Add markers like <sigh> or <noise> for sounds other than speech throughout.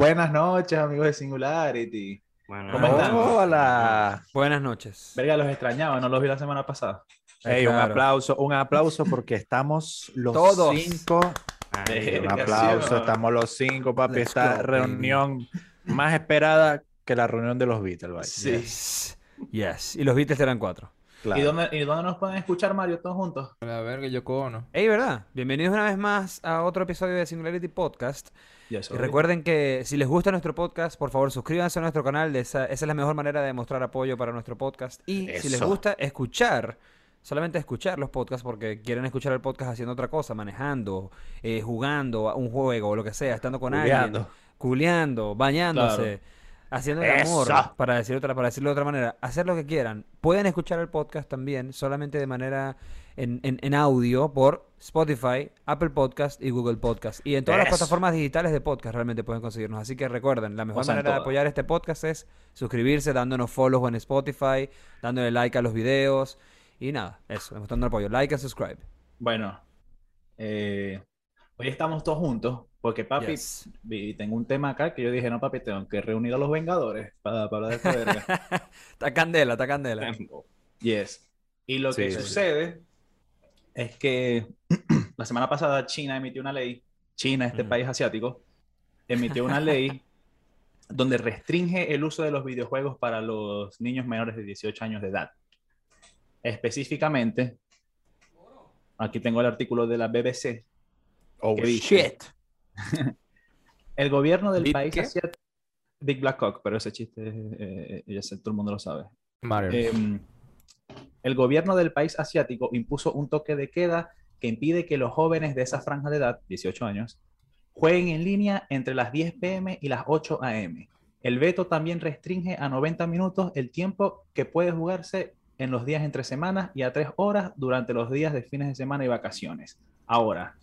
Buenas noches, amigos de Singularity. Bueno, ¿Cómo están? Hola. Buenas noches. Verga, los extrañaba, no los vi la semana pasada. Ey, un aplauso, un aplauso porque estamos los Todos. cinco. Ay, Un aplauso, estamos los cinco, papi. Let's Esta go, reunión más esperada que la reunión de los Beatles, vaya. Sí. Yes. Yes. Y los Beatles eran cuatro. Claro. ¿Y dónde, ¿Y dónde nos pueden escuchar, Mario, todos juntos? La verga, yo cono. Ey, ¿verdad? Bienvenidos una vez más a otro episodio de Singularity Podcast. Y recuerden que si les gusta nuestro podcast, por favor suscríbanse a nuestro canal. De esa, esa es la mejor manera de demostrar apoyo para nuestro podcast. Y si les gusta escuchar, solamente escuchar los podcasts porque quieren escuchar el podcast haciendo otra cosa, manejando, eh, jugando a un juego o lo que sea, estando con alguien, Culeando. bañándose, haciendo el amor, Eso. para, decir otra, para decirlo de otra manera, hacer lo que quieran. Pueden escuchar el podcast también, solamente de manera en, en- en audio por Spotify, Apple Podcast y Google Podcast. Y en todas las plataformas digitales de podcast realmente pueden conseguirnos. Así que recuerden, la mejor O sea, en manera de apoyar este podcast es suscribirse, dándonos follow en Spotify, dándole like a los videos. Y nada, eso, demostrando el apoyo. Like and subscribe. Bueno, eh, hoy estamos todos juntos porque, papi, Yes. vi- tengo un tema acá que yo dije, no, papi, tengo que reunir a los Vengadores para, para hablar de esta verga. <laughs> Está candela, está candela. Yes. Y lo que Sí, sí. Es que <clears throat> la semana pasada China emitió una ley, China, este país asiático, emitió una ley <laughs> donde restringe el uso de los videojuegos para los niños menores de 18 años de edad. Específicamente, aquí tengo el artículo de la BBC, Oh, shit. <laughs> el gobierno del ¿Big país qué? asiático, Big Black Cock, pero ese chiste, eh, ya sé, todo el mundo lo sabe. Mario. Eh, el gobierno del país asiático impuso un toque de queda que impide que los jóvenes de esa franja de edad, 18 años, jueguen en línea entre las 10 pm y las 8 am. El veto también restringe a 90 minutos el tiempo que puede jugarse en los días entre semanas y a 3 horas durante los días de fines de semana y vacaciones. Ahora,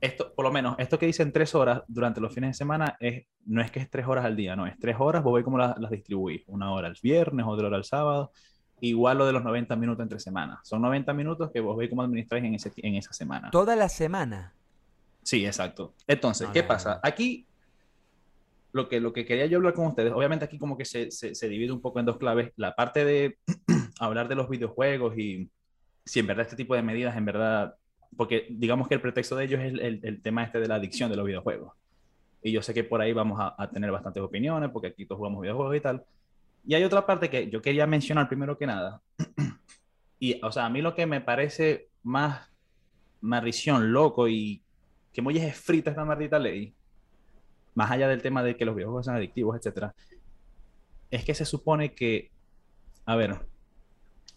esto, por lo menos, esto que dicen 3 horas durante los fines de semana es, no es que es 3 horas al día, no, es 3 horas, vos veis cómo las, las distribuís. Una hora el viernes, otra hora el sábado. Igual lo de los 90 minutos entre semanas. Son 90 minutos que vos veis cómo administráis en, ese, en esa semana. Toda la semana. Sí, exacto. Entonces, ¿qué pasa? Aquí, lo que, lo que quería yo hablar con ustedes, obviamente aquí como que se, se, se divide un poco en dos claves. La parte de <clears throat> hablar de los videojuegos y si en verdad este tipo de medidas, en verdad, porque digamos que el pretexto de ellos es el, el- el tema este de la adicción de los videojuegos. Y yo sé que por ahí vamos a, a tener bastantes opiniones, porque aquí todos jugamos videojuegos y tal. Y hay otra parte que yo quería mencionar primero que nada. <clears throat> Y, o sea, a mí lo que me parece más maldición, loco y que muy es frita esta maldita ley, más allá del tema de que los videojuegos son adictivos, etcétera, es que se supone que, a ver,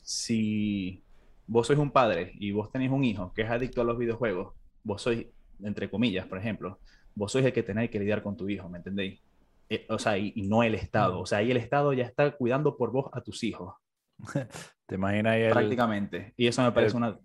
si vos sois un padre y vos tenéis un hijo que es adicto a los videojuegos, vos sois, entre comillas, por ejemplo, vos sois el que tenéis que lidiar con tu hijo, ¿me entendéis? Eh, o sea, y, y no el Estado. O sea, ahí el Estado ya está cuidando por vos a tus hijos, <laughs> ¿Te imaginas ahí el... prácticamente. Y eso me parece el- una,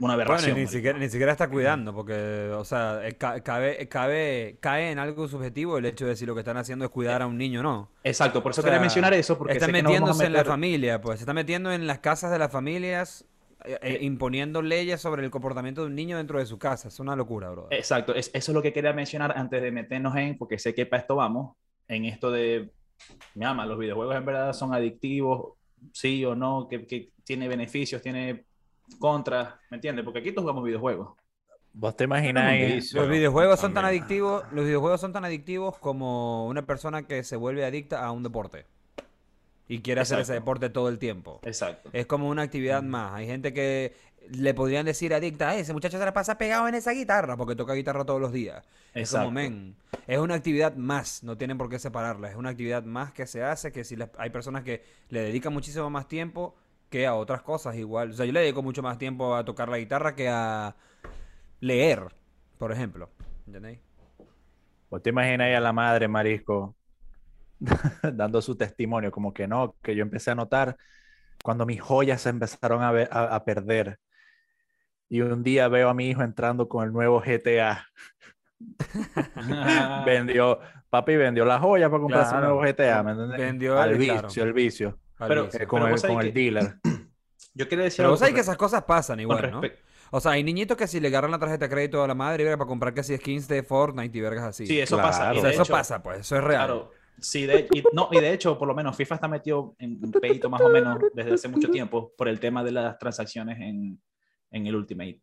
una aberración. y ni siquiera, ni siquiera está cuidando, porque, o sea, eh, ca- cabe, cabe, cae en algo subjetivo el hecho de si lo que están haciendo es cuidar a un niño o no. Exacto, por eso O sea, quería mencionar eso, porque está metiéndose en la familia, pues, se está metiendo en las casas de las familias, eh, eh, imponiendo leyes sobre el comportamiento de un niño dentro de su casa. Es una locura, bro. Exacto, es- eso es lo que quería mencionar antes de meternos en, porque sé que para esto vamos, en esto de, mi ama, los videojuegos en verdad son adictivos, sí o no, que, que tiene beneficios, tiene contras, ¿me entiendes? Porque aquí todos jugamos videojuegos. Vos te Bueno, imagináis... Los videojuegos son tan adictivos, los videojuegos son tan adictivos como una persona que se vuelve adicta a un deporte y quiere hacer ese deporte todo el tiempo. Exacto. Es como una actividad más. Hay gente que le podrían decir adicta, "Ay, ese muchacho se la pasa pegado en esa guitarra porque toca guitarra todos los días. Es como, Exacto. men, es una actividad más, no tienen por qué separarla. Es una actividad más que se hace, que si hay personas que le dedican muchísimo más tiempo que a otras cosas igual. O sea, yo le dedico mucho más tiempo a tocar la guitarra que a leer, por ejemplo. ¿Entendéis? Vos te imaginas ahí a la madre, Marisco, <laughs> dando su testimonio, como que no, que yo empecé a notar cuando mis joyas se empezaron a, ver- a- a perder. Y un día veo a mi hijo entrando con el nuevo GTA. <laughs> <laughs> Vendió, papi vendió la joya para comprarse un Claro. nuevo GTA, ¿me entiendes? Vendió Al el- vicio, claro. el vicio. Pero- eh, con pero el, con el que- dealer. <clears throat> Yo quería decir Pero vos sabés que esas cosas pasan igual, ¿no? O sea, hay niñitos que si le agarran la tarjeta de crédito a la madre, verga, para comprar que si skins de Fortnite y vergas así. Sí, eso Claro. pasa. y o sea, eso hecho- pasa, pues, eso es real. Claro. Sí, de, y, no, y de hecho, por lo menos FIFA está metido en un pedito más o menos desde hace mucho tiempo por el tema de las transacciones en, en el Ultimate.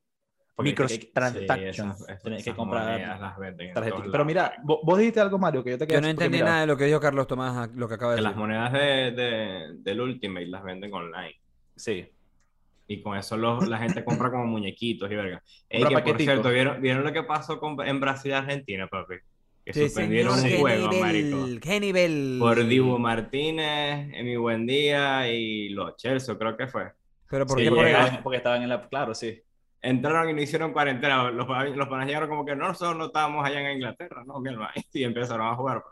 Porque Micros- hay que- Transactions. Tenés que comprar las venden en tarjetas. todos Pero mira, vos, vos dijiste algo, Mario, que yo te quedé Yo no entendí nada de lo que dijo Carlos Tomás, lo que acaba de que las decir. monedas de, de- del Ultimate las venden online. Sí. Y con eso los- la gente compra como muñequitos y verga. Ey, que por cierto, ¿vieron, ¿vieron lo que pasó con- en Brasil y Argentina, papi? Que Sí, suspendieron señor, un qué juego, marico. nivel, qué nivel. Por Dibu Martínez, Emi Buendía y los Chelsea, creo que fue. Pero ¿por Sí, qué por porque, estaban, en la. Claro, sí. Entraron y no hicieron cuarentena. Los, los panas llegaron como que no, nosotros no estábamos allá en Inglaterra, no, mi hermano. <laughs> Y empezaron a jugar.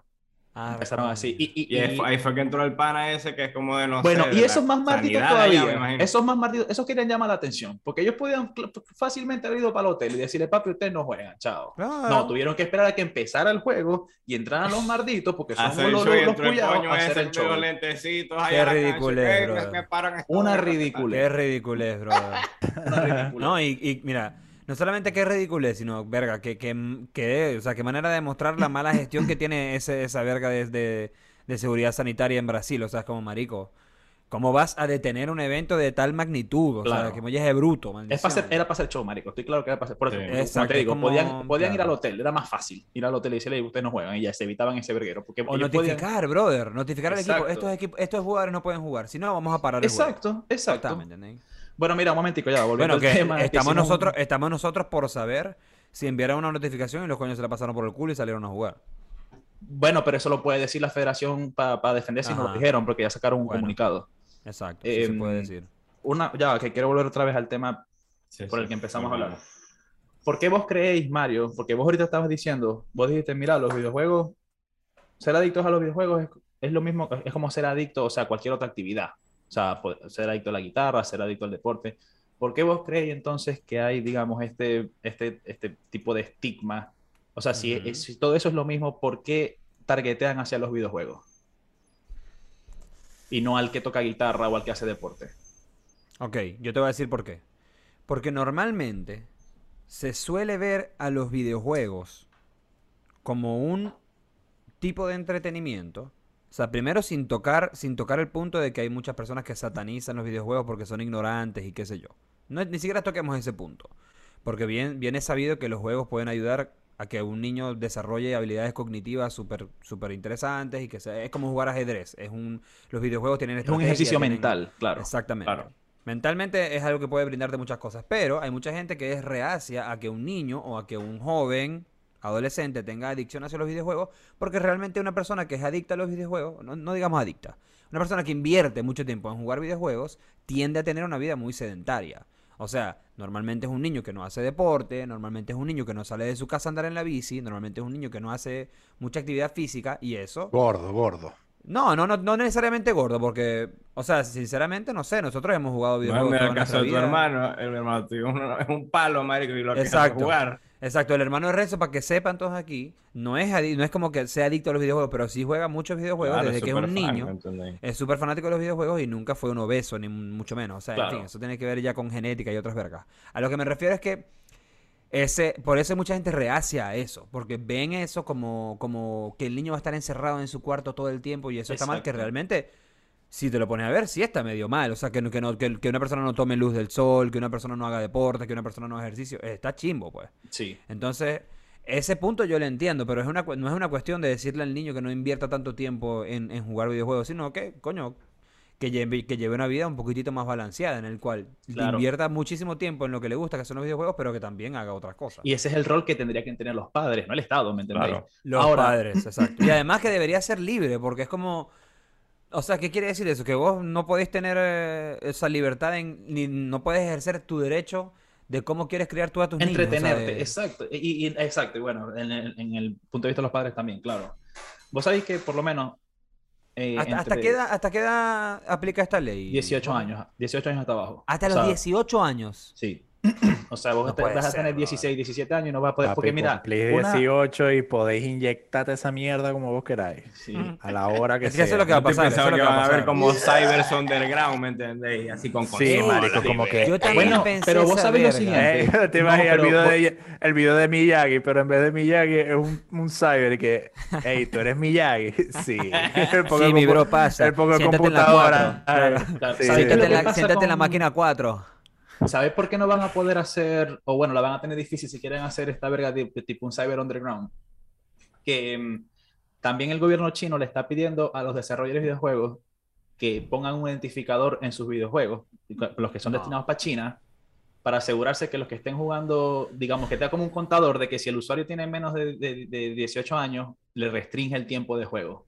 Ah, Empezaron así. Y, y- Y ahí y- fue, ahí fue que entró el pana ese que es como de no bueno, sé, y esos más malditos todavía. esos más malditos, esos querían llamar la atención. Porque ellos podían fácilmente haber ido para el hotel y decirle, papi, ustedes no juegan, chao. Claro. No, tuvieron que esperar a que empezara el juego y entraran los malditos porque son Hacer los, los, los cuyados a hacer el show. Qué ridiculez, Una ridiculez. Qué ridiculez. Una ridícula. No, y, y mira, no solamente que es ridículo, sino, verga, que, que, que, o sea, qué manera de demostrar la mala gestión que tiene ese, esa verga de, de, de seguridad sanitaria en Brasil. O sea, es como marico. ¿Cómo vas a detener un evento de tal magnitud? O sea, que me es bruto, Es maldición. para hacer- era para hacer show, marico. Estoy claro que era para hacer. Por eso, Sí. como Exacto, te digo, como- podían, podían ir al hotel. Era más fácil ir al hotel y decirle, ustedes no juegan. Y ya se evitaban ese verguero. Porque O podían- notificar, brother. Notificar al equipo. Exacto. Estos, equipos, estos jugadores no pueden jugar. Si no, vamos a parar el juego. Exacto, exacto. Bueno, mira, un momentico ya, volviendo Bueno, al tema. que estamos, un- nosotros, estamos nosotros por saber si enviaron una notificación y los coños se la pasaron por el culo y salieron a jugar. Bueno, pero eso lo puede decir la federación para defender si no lo dijeron, porque ya sacaron un Bueno. comunicado. Exacto, sí se Em, puede decir. Una, ya, que quiero volver otra vez al tema Sí, por sí, el que empezamos a hablar. ¿Por qué vos creéis, Mario? Porque vos ahorita estabas diciendo, vos dijiste, mira, los videojuegos, ser adictos a los videojuegos es, es lo mismo, es como ser adicto, o sea, a cualquier otra actividad. O sea, ser adicto a la guitarra, ser adicto al deporte. ¿Por qué vos creéis entonces que hay, digamos, este, este, este tipo de estigma? O sea, si, si todo eso es lo mismo, ¿por qué targetean hacia los videojuegos? Y no al que toca guitarra o al que hace deporte. Ok, yo te voy a decir por qué. Porque normalmente se suele ver a los videojuegos como un tipo de entretenimiento. O sea, primero sin tocar, sin tocar el punto de que hay muchas personas que satanizan los videojuegos porque son ignorantes y qué sé yo. No, ni siquiera toquemos ese punto. Porque bien, bien es sabido que los juegos pueden ayudar a que un niño desarrolle habilidades cognitivas súper súper interesantes y que sea, es como jugar ajedrez. Es un, los videojuegos tienen Es un ejercicio tienen- mental, claro. Exactamente. claro. Mentalmente es algo que puede brindarte muchas cosas, pero hay mucha gente que es reacia a que un niño o a que un joven, adolescente, tenga adicción hacia los videojuegos, porque realmente una persona que es adicta a los videojuegos, no, no digamos adicta, una persona que invierte mucho tiempo en jugar videojuegos, tiende a tener una vida muy sedentaria. O sea, normalmente es un niño que no hace deporte, normalmente es un niño que no sale de su casa a andar en la bici, normalmente es un niño que no hace mucha actividad física y eso Gordo, gordo. no, no, no, no necesariamente gordo, porque, o sea, sinceramente, no sé, nosotros hemos jugado No, videojuegos en toda el caso nuestra de tu vida. hermano, el hermano tuyo <laughs> es un- palo, marico, y lo que hace Exacto. jugar. Exacto, el hermano de Renzo, para que sepan todos aquí, no es, no es como que sea adicto a los videojuegos, pero sí juega muchos videojuegos Claro, desde que es un fan, niño. Es súper fanático de los videojuegos y nunca fue un obeso, ni mucho menos. O sea, Claro. en fin, eso tiene que ver ya con genética y otras vergas. A lo que me refiero es que ese, por eso mucha gente reacia a eso, porque ven eso como, como que el niño va a estar encerrado en su cuarto todo el tiempo y eso está mal, que realmente, si te lo pones a ver, sí está medio mal. O sea, que, que, no- que, que una persona no tome luz del sol, que una persona no haga deporte, que una persona no haga ejercicio, está chimbo, pues. Sí. Entonces, ese punto yo lo entiendo, pero es una, no es una cuestión de decirle al niño que no invierta tanto tiempo en, en jugar videojuegos, sino que, coño, que lleve, que lleve una vida un poquitito más balanceada, en el cual Claro. invierta muchísimo tiempo en lo que le gusta, que son los videojuegos, pero que también haga otras cosas. Y ese es el rol que tendrían que tener los padres, no el Estado, ¿me entendéis? Claro. Los Ahora- padres, exacto. Y además que debería ser libre, porque es como... O sea, ¿qué quiere decir eso? Que vos no podés tener eh, esa libertad, en, ni no puedes ejercer tu derecho de cómo quieres criar tú a tus niños. o sea, Entretenerte, exacto. Y, y- exacto, y bueno, en el, en el punto de vista de los padres también, claro. Vos sabéis que por lo menos... eh, ¿Hasta, hasta qué edad, ¿Hasta qué edad aplica esta ley? 18 Juan? años, 18 años hasta abajo. Hasta O los sea, 18 años. Sí. O sea, vos No te- vas a tener brother. 16, 17 años y no vas a poder. Papi, porque mira, una- 18 y podéis inyectarte esa mierda como vos queráis. Sí. <laughs> A la hora que Es que eso sea. es lo que va a pasar. Eso es pensando lo que que va van a a ver como Cybers Underground, ¿me entendéis? Así con Sí, marico, como que- Yo también Bueno, pensé pero vos sabés lo siguiente. Eh, te No, imaginas el, video vos- de, el video de Miyagi, pero en vez de Miyagi es un, un cyber que, hey, tú eres Miyagi. <laughs> Sí. <laughs> El poco Sí, mi bro, pasa. El poco de computadora. cuatro. Ay, Claro. Claro, sí, ¿sabes sí. qué es lo Siéntate, en la, pasa siéntate en la con- máquina 4. ¿Sabes por qué no van a poder hacer, o bueno, la van a tener difícil si quieren hacer esta verga de, de tipo un cyber underground? Que mm, también el gobierno chino le está pidiendo a los desarrolladores de videojuegos que pongan un identificador en sus videojuegos, los que son No. destinados para China, para asegurarse que los que estén jugando, digamos que tenga como un contador de que si el usuario tiene menos de, de- de 18 años, le restringe el tiempo de juego.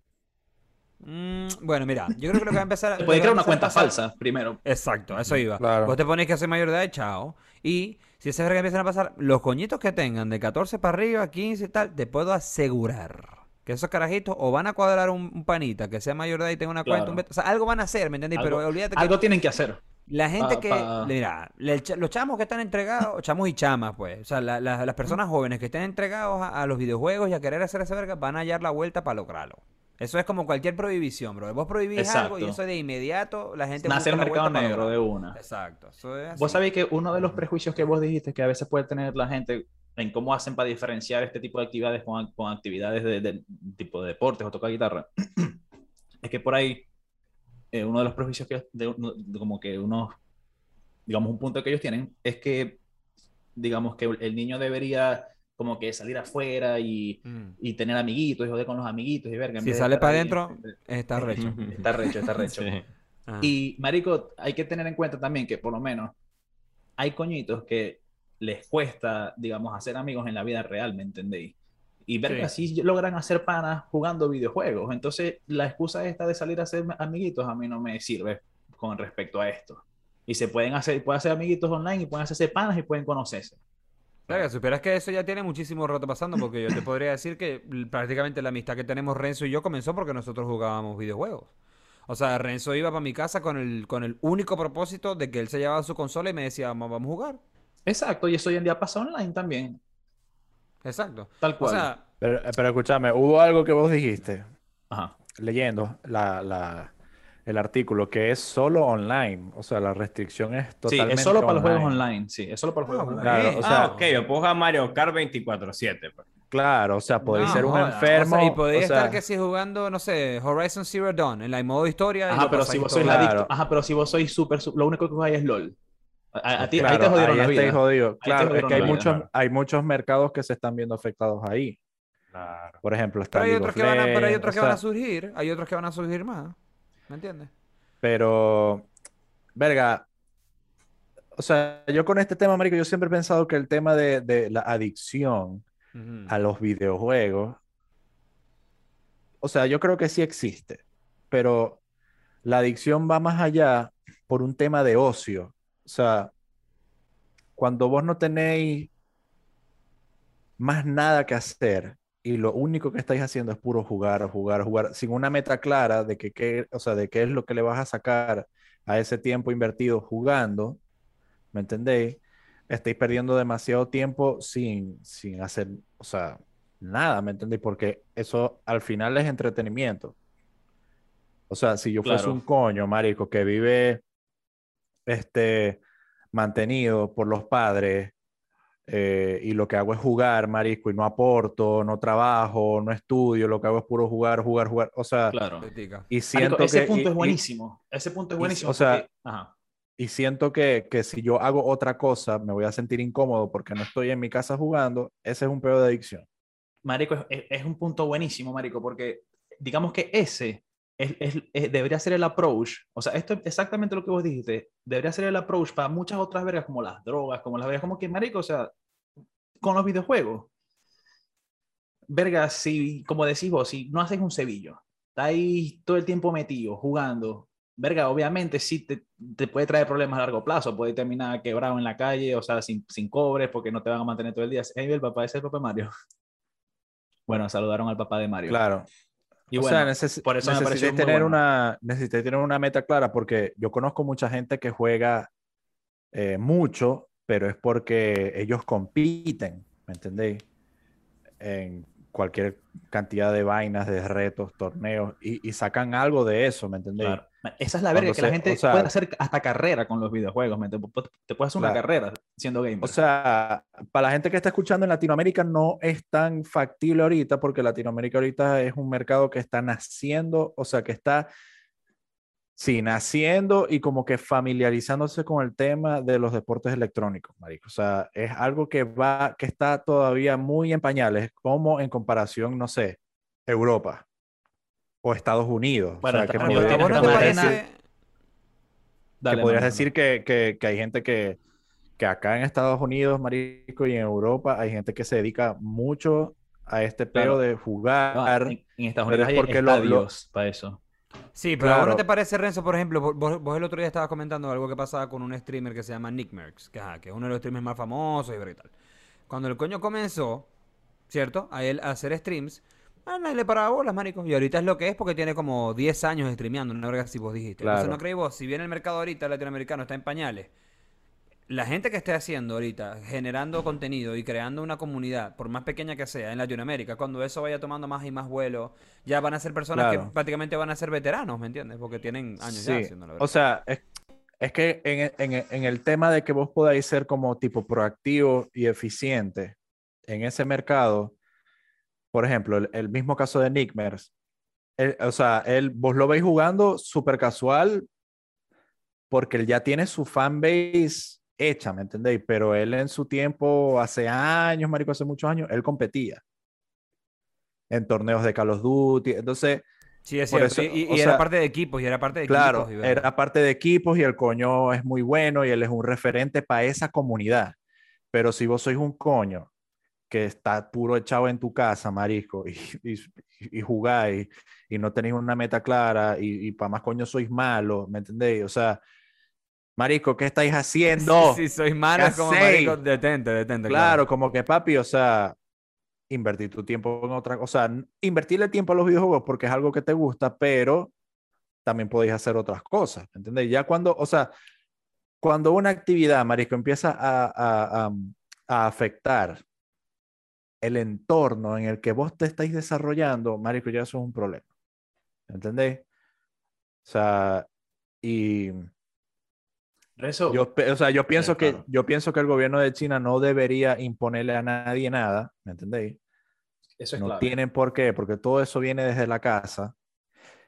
Mm, bueno, mira, yo creo que lo que va a empezar. <laughs> Lo puede crear una cuenta pasar- falsa primero. Exacto, eso iba. Claro. Vos te pones que hacer mayor de edad, chao. Y si esas vergas empiezan a pasar, los coñitos que tengan de 14 para arriba, 15 y tal, te puedo asegurar que esos carajitos o van a cuadrar un, un panita que sea mayor de edad y tenga una cuenta, un o sea, algo van a hacer, ¿me entendés? Pero Algo- olvídate que Algo tienen que hacer. la gente pa- que, pa- mira, los chamos que están entregados, chamos y chamas, pues, o sea, la- la- las personas jóvenes que estén entregados a, a los videojuegos y a querer hacer esa verga, van a hallar la vuelta para lograrlo. Eso es como cualquier prohibición, bro. Vos prohibís algo y Exacto. eso de inmediato la gente Nace el mercado negro de una. Exacto. Eso es Vos sabéis que uno de los prejuicios que vos dijiste que a veces puede tener la gente en cómo hacen para diferenciar este tipo de actividades con, con actividades de, de tipo de deportes o tocar guitarra, <clears throat> es que por ahí eh, uno de los prejuicios que de- de- como que uno, digamos, un punto que ellos tienen es que, digamos, que el niño debería como que salir afuera y, Mm. y tener amiguitos y joder con los amiguitos y verga. Si sale para adentro, <laughs> está recho. Está recho, está <laughs> recho. Sí. Ah. Y, marico, hay que tener en cuenta también que por lo menos hay coñitos que les cuesta, digamos, hacer amigos en la vida real, ¿me entendéis? Y ver que así logran hacer panas jugando videojuegos. Entonces, la excusa esta de salir a hacer amiguitos a mí no me sirve con respecto a esto. Y se pueden hacer, pueden hacer amiguitos online y pueden hacerse panas y pueden conocerse. Verga, supieras que eso ya tiene muchísimo rato pasando porque yo te <coughs> podría decir que prácticamente la amistad que tenemos Renzo y yo comenzó porque nosotros jugábamos videojuegos. O sea, Renzo iba para mi casa con el, con el único propósito de que él se llevaba su consola y me decía, vamos, vamos a jugar. Exacto, y eso hoy en día pasa online también, Exacto. tal O cual. sea, Pero, pero escúchame, hubo algo que vos dijiste, Ajá. leyendo la, la- el artículo, que es solo online. O sea, la restricción es Sí, totalmente es solo para los juegos online. online, sí, es solo para los Ah, juegos online. Claro, o ah, sea, ok, yo puedo jugar Mario Kart 24-7. pues. Claro, o sea, podéis no ser un joda. enfermo. O sea, y podéis o sea, estar que si jugando, no sé, Horizon Zero Dawn en la modo historia. Ajá, pero si vos sois Claro. adicto, ajá, pero si vos sois súper, su- lo único que jugáis es LOL. A, a ti, ahí claro, te jodieron la ahí vida. estáis jodidos. te Claro, es que hay la vida, muchos, claro. hay muchos mercados que se están viendo afectados ahí. Por ejemplo, está Pero hay otros que van a, pero hay otros o que van a sea, surgir, hay otros que van a surgir más. ¿Me entiendes? Pero, verga, o sea, yo con este tema, marico, yo siempre he pensado que el tema de, de la adicción a los videojuegos, o sea, yo creo que sí existe, pero la adicción va más allá por un tema de ocio. O sea, cuando vos no tenéis más nada que hacer y lo único que estáis haciendo es puro jugar, jugar, jugar, sin una meta clara de que, qué- o sea, de qué es lo que le vas a sacar a ese tiempo invertido jugando, ¿me entendéis? Estáis perdiendo demasiado tiempo sin, sin hacer, o sea, nada, ¿me entendéis? Porque eso al final es entretenimiento. O sea, si yo fuese un coño, marico, que vive este, mantenido por los padres eh, y lo que hago es jugar, marico, y no aporto, no trabajo, no estudio, lo que hago es puro jugar, jugar, jugar. O sea, Claro. Y Marico, siento ese que... punto y- es y- buenísimo. ese punto es y- buenísimo. o sea, porque- ajá. y siento que, que si yo hago otra cosa, me voy a sentir incómodo porque no estoy en mi casa jugando. Ese es un pedo de adicción. Marico, es, es- es un punto buenísimo, Marico, porque digamos que ese es, es- es- debería ser el approach. O sea, esto es exactamente lo que vos dijiste. Debería ser el approach para muchas otras vergas, como las drogas, como las vergas, como que, Marico, o sea, con los videojuegos. Verga, si, como decís vos, si no haces un cebillo, estás ahí todo el tiempo metido, jugando. Verga, obviamente sí te, te puede traer problemas a largo plazo, puede terminar quebrado en la calle, o sea, sin, sin cobre, porque no te van a mantener todo el día. Hey, el papá, ese es el papá de Mario. <laughs> Bueno, saludaron al papá de Mario. Claro. Y o bueno, sea, neces- por eso me muy tener bueno. una, necesitáis tener una meta clara porque yo conozco mucha gente que juega eh, mucho pero es porque ellos compiten, ¿me entendéis? En cualquier cantidad de vainas, de retos, torneos, y, y sacan algo de eso, ¿me entendéis? Claro. Esa es la verga, Cuando que la gente o sea- puede hacer hasta carrera con los videojuegos. ¿me entiendes? Te puedes hacer una carrera siendo gamer. O sea, para la gente que está escuchando en Latinoamérica no es tan factible ahorita porque Latinoamérica ahorita es un mercado que está naciendo, o sea, que está, sí, naciendo y como que familiarizándose con el tema de los deportes electrónicos, marico. O sea, es algo que va, que está todavía muy en pañales, como en comparación, no sé, Europa o Estados Unidos. Bueno, o sea, que Bueno, podrías, ¿a tiene vos no decir, que podrías decir que, que- que hay gente que, que acá en Estados Unidos, marico, y en Europa hay gente que se dedica mucho a este Claro. peo de No, jugar. en, en Estados pero Unidos hay porque lo- lo- estadios para eso. Sí, pero ¿a vos no Claro. te parece, Renzo, por ejemplo, vos- vos, el otro día estabas comentando algo que pasaba con un streamer que se llama Nick Merckx, que, ajá, que es uno de los streamers más famosos y ver y tal. Cuando el coño comenzó, ¿cierto? A él a hacer streams, a nadie le paraba bolas, marico. Y ahorita es lo que es porque tiene como 10 años streameando, una verga si vos dijiste. Entonces. ¿no creéis vos? Si bien el mercado ahorita latinoamericano está en pañales, la gente que esté haciendo ahorita, generando contenido y creando una comunidad, por más pequeña que sea, en Latinoamérica, cuando eso vaya tomando más y más vuelo, ya van a ser personas Claro. que prácticamente van a ser veteranos, ¿me entiendes? Porque tienen años ya Sí, haciéndolo. o sea, es, es que en, en en el tema de que vos podáis ser como tipo proactivo y eficiente en ese mercado, por ejemplo, el, el mismo caso de Nickmers, él- o sea, él, vos lo veis jugando súper casual porque él ya tiene su fanbase hecha, ¿me entendéis? Pero él en su tiempo, hace años, marico, hace muchos años, él competía en torneos de Call of Duty, entonces... sí, es cierto. eso, y y- era parte de equipos, y era parte de Claro, equipos. verga. era parte de equipos y el coño es muy bueno y él es un referente para esa comunidad. Pero si vos sois un coño que está puro echado en tu casa, marisco, y, <laughs> y, y jugáis y no tenéis una meta clara y, y para más coño sois malos, ¿me entendéis? O sea, marisco, ¿qué estáis haciendo? Si sois malo, ¿Qué es como marico, detente, detente. Claro, como que papi, o sea, invertir tu tiempo en otra cosa, o sea, n- invertirle tiempo a los videojuegos porque es algo que te gusta, pero también podéis hacer otras cosas, ¿entendés? Ya cuando, o sea, cuando una actividad, marisco, empieza a, a- a- a afectar el entorno en el que vos te estáis desarrollando, marisco, ya eso es un problema, ¿entendés? O sea, y... Rezo, Yo, o sea, yo pienso que claro. yo pienso que el gobierno de China no debería imponerle a nadie nada, ¿me entendéis? eso es No clave. tienen por qué, porque todo eso viene desde la casa.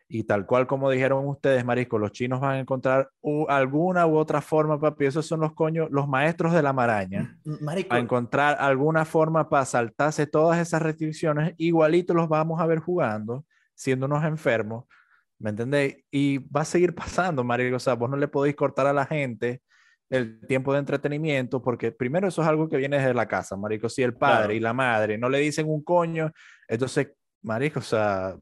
Y tal cual como dijeron ustedes, Marisco, los chinos van a encontrar u- alguna u otra forma, papi. Esos son los coños, los maestros de la maraña. Marico, A encontrar alguna forma para saltarse todas esas restricciones. Igualito los vamos a ver jugando, siendo unos enfermos. ¿Me entendéis? Y va a seguir pasando, Marico. O sea, vos no le podéis cortar a la gente el tiempo de entretenimiento, porque primero eso es algo que viene desde la casa, Marico. Si el padre Claro. y la madre no le dicen un coño, entonces, Marico, o sea,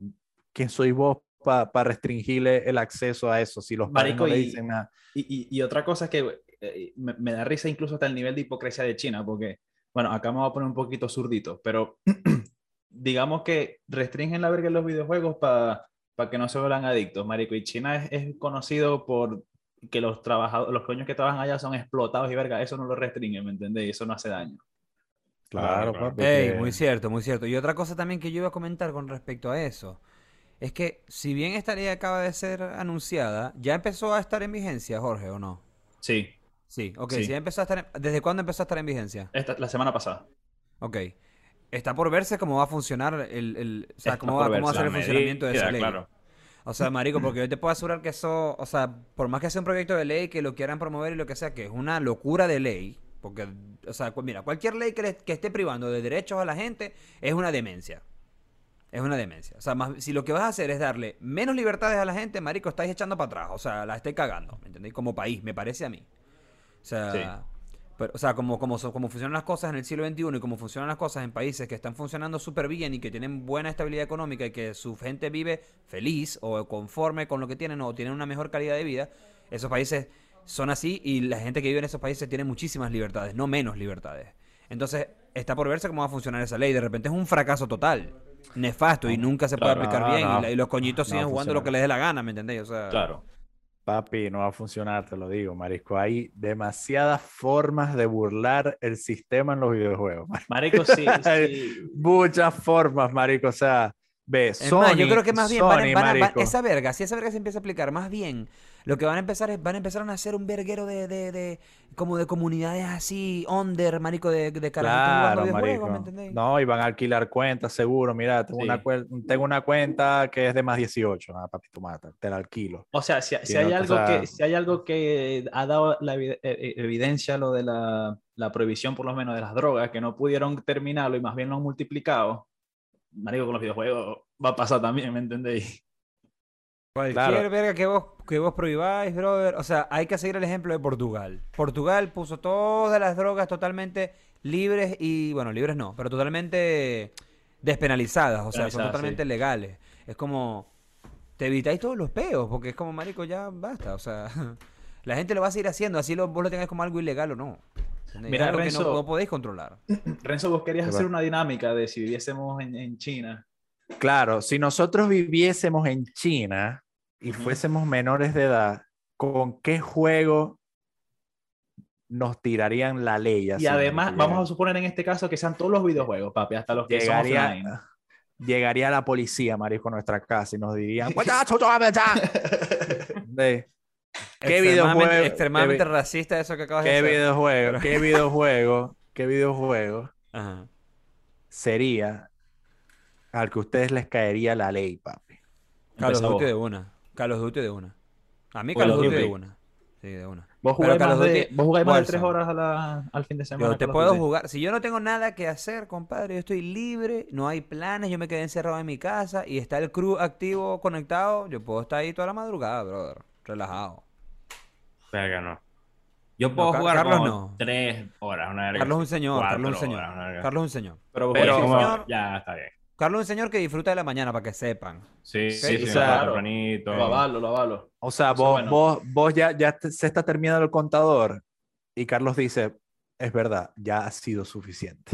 ¿quién sois vos para restringirle el acceso a eso? Si los padres Marico, no le y- dicen nada. Y, y- y otra cosa es que eh, me, me da risa incluso hasta el nivel de hipocresía de China, porque, bueno, acá me voy a poner un poquito zurdito, pero <clears throat> digamos que restringen la verga en los videojuegos para que no se vuelvan adictos, marico. Y China es, es conocido por que los trabajadores, los coños que trabajan allá son explotados y verga, eso no lo restringen, ¿me entendés? Y eso no hace daño. Claro, claro. papi, Ey, que- muy cierto, muy cierto. Y otra cosa también que yo iba a comentar con respecto a eso, es que si bien esta ley acaba de ser anunciada, ¿ya empezó a estar en vigencia, Jorge, o no? Sí, Sí, ok, Sí. si ya empezó a estar en- ¿Desde cuándo empezó a estar en vigencia? esta, la semana pasada. Ok. Está por verse cómo va a funcionar el, el- o sea, cómo va, cómo va a ser el funcionamiento de esa ley. claro. O sea, marico, porque yo te puedo asegurar que eso, o sea, por más que sea un proyecto de ley que lo quieran promover y lo que sea, que es una locura de ley, porque, o sea, mira, cualquier ley que, le- que esté privando de derechos a la gente es una demencia. Es una demencia. O sea, más, si lo que vas a hacer es darle menos libertades a la gente, marico, estáis echando para atrás. O sea, la estáis cagando, ¿me entendéis? Como país, me parece a mí. O sea, Sí. pero, o sea como, como, como funcionan las cosas en el siglo XXI y como funcionan las cosas en países que están funcionando súper bien y que tienen buena estabilidad económica y que su gente vive feliz o conforme con lo que tienen o tienen una mejor calidad de vida, esos países son así y la gente que vive en esos países tiene muchísimas libertades, no menos libertades. Entonces, está por verse cómo va a funcionar esa ley. De repente es un fracaso total, nefasto y nunca se puede aplicar No, bien y no. la- y, los coñitos No siguen jugando lo que les dé la gana, ¿me entendéis? O sea, Claro. Papi, no va a funcionar, te lo digo, marisco. Hay demasiadas formas de burlar el sistema en los videojuegos. Marico, sí, <laughs> sí. Muchas formas, marico. O sea, ve, más, yo creo que más bien Sony, van van- esa verga, si esa verga se empieza a aplicar, más bien lo que van a empezar es, van a empezar a hacer un verguero de, de, de- como de comunidades así, under, marico, de, de Claro, ¿me marico. entendéis? No, y van a alquilar cuentas, seguro. Mira, tengo, Sí. una, tengo una cuenta que es de más 18. Ah, papi, tú mata, te la alquilo. O sea, si, si hay no, o algo sea- que, si hay algo que ha dado la eh, eh, evidencia lo de la, la prohibición, por lo menos, de las drogas, que no pudieron terminarlo y más bien lo han multiplicado, marico, con los videojuegos va a pasar también, ¿me entendéis? Cualquier Claro. verga que vos, que vos prohibáis, brother. O sea, hay que seguir el ejemplo de Portugal. Portugal puso todas las drogas totalmente libres y, bueno, libres no, pero totalmente despenalizadas. O sea, son totalmente sí. legales. Es como, te evitáis todos los peos, porque es como, marico, ya basta. O sea, <laughs> la gente lo va a seguir haciendo, así lo, vos lo tengáis como algo ilegal o no. Mira, es algo que no, Renzo. no podéis controlar. <clears throat> Renzo, vos querías hacer va. una dinámica de si viviésemos en, en China. Claro, si nosotros viviésemos en China y fuésemos menores de edad, ¿con qué juego nos tirarían la ley? así, Y además, vamos a suponer en este caso que sean todos los videojuegos, papi, hasta los que son offline. llegaría, <laughs> llegaría la policía, marico, a nuestra casa y nos dirían, "Muchacho, tú vas a echar". <laughs> De- ¿Qué videojuego- Extremadamente qué racista eso que acabas de ¿Qué hacer. videojuego? ¿Qué videojuego? ¿Qué videojuego Ajá. sería al que a ustedes les caería la ley, papi? Empezá Duty de una. Call of Duty de una. A mí of Duty de una. Sí, de una. Vos jugáis más, de, vos jugáis más de tres horas a la- al fin de semana. Yo te puedo Duty. jugar. Si yo no tengo nada que hacer, compadre, yo estoy libre, no hay planes, yo me quedé encerrado en mi casa y está el crew activo, conectado, yo puedo estar ahí toda la madrugada, brother. Relajado. Verga, no. Yo puedo jugar Carlos como no. tres horas, una verga. Carlos es un señor, Carlos es un señor. horas. Carlos es un señor. Pero, vos Pero señor. ya está bien. Carlos es un señor que disfruta de la mañana, para que sepan. Sí, Sí, sí, sí, o sea, claro, tempranito. Lo avalo, lo avalo. O sea, Eso vos, bueno. vos, vos ya, ya te- se está terminando el contador y Carlos dice, es verdad, ya ha sido suficiente.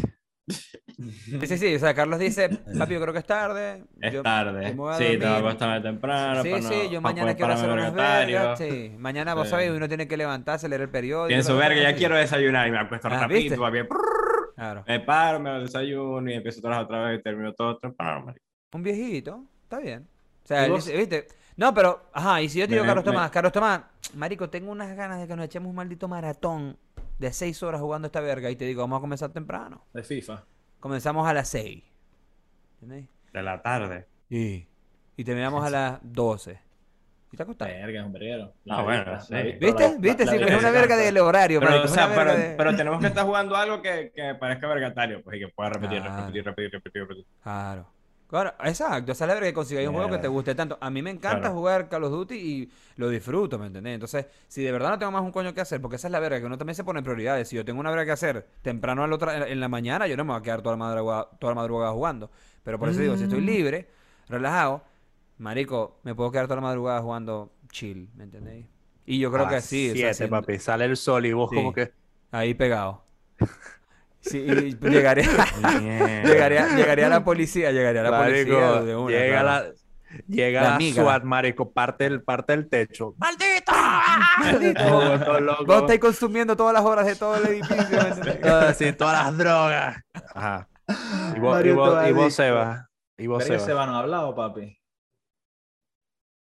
Sí, sí, sí. O sea, Carlos dice, papi, yo creo que es tarde. Es yo- tarde. a Sí, tengo que dormir". acostarme temprano. Sí, para sí, no- yo mañana quiero hacer unas vergas, sí. Mañana, vos Sí. sabés, uno tiene que levantarse, leer el periódico. Pienso, verga, ya quiero desayunar y me acuesto Ah, rapidito, ¿viste? papi. Claro. Me paro, me desayuno y empiezo otra vez otra vez y termino todo temprano, marico. Un viejito, está bien. O sea, ¿viste? No, pero, ajá, y si yo te digo, Me- Carlos me- Tomás, Carlos Tomás, marico, tengo unas ganas de que nos echemos un maldito maratón de seis horas jugando esta verga y te digo, vamos a comenzar temprano. De FIFA. Comenzamos a las seis. ¿Entendés? De la tarde. Y, y terminamos a las doce. ¿Y te acostás? Verga, es un verguero. Ah, bueno, sí. ¿Viste? la- ¿Viste? la- Sí, la- pero es una verga del horario, Pero, o sea, pero, verga de- pero tenemos que estar jugando algo que, que parezca vergatario, pues, y que pueda repetir, Claro. repetir, repetir, repetir, repetir. Claro. Claro, exacto. Esa es la verga que consigáis un juego que te guste tanto. A mí me encanta Claro. jugar Call of Duty y lo disfruto, ¿me entendés? Entonces, si de verdad no tengo más un coño que hacer, porque esa es la verga, que uno también se pone en prioridades. Si yo tengo una verga que hacer temprano al otra, en la mañana, yo no me voy a quedar toda la madrugada, toda la madrugada jugando. Pero por eso digo, si Mm. estoy libre, relajado, marico, me puedo quedar toda la madrugada jugando chill, ¿me entendéis? Y yo creo A que así, o sea, siete, si- papi, sale el sol y vos Sí. como que... ahí pegado. <laughs> Sí, y llegaría, llegaría, llegaría la policía, llegaría la Marico, policía de una. llega claro. la, llega La. SWAT, marico, parte el, parte el techo. ¡Maldito! <laughs> Maldito. Todo, todo loco. Vos estáis consumiendo todas las horas de todo el edificio. <laughs> Todas, sí, todas las drogas. Ajá. Y vos, y vos, y vos Seba. Y vos Seba. Seba no ha hablado, papi.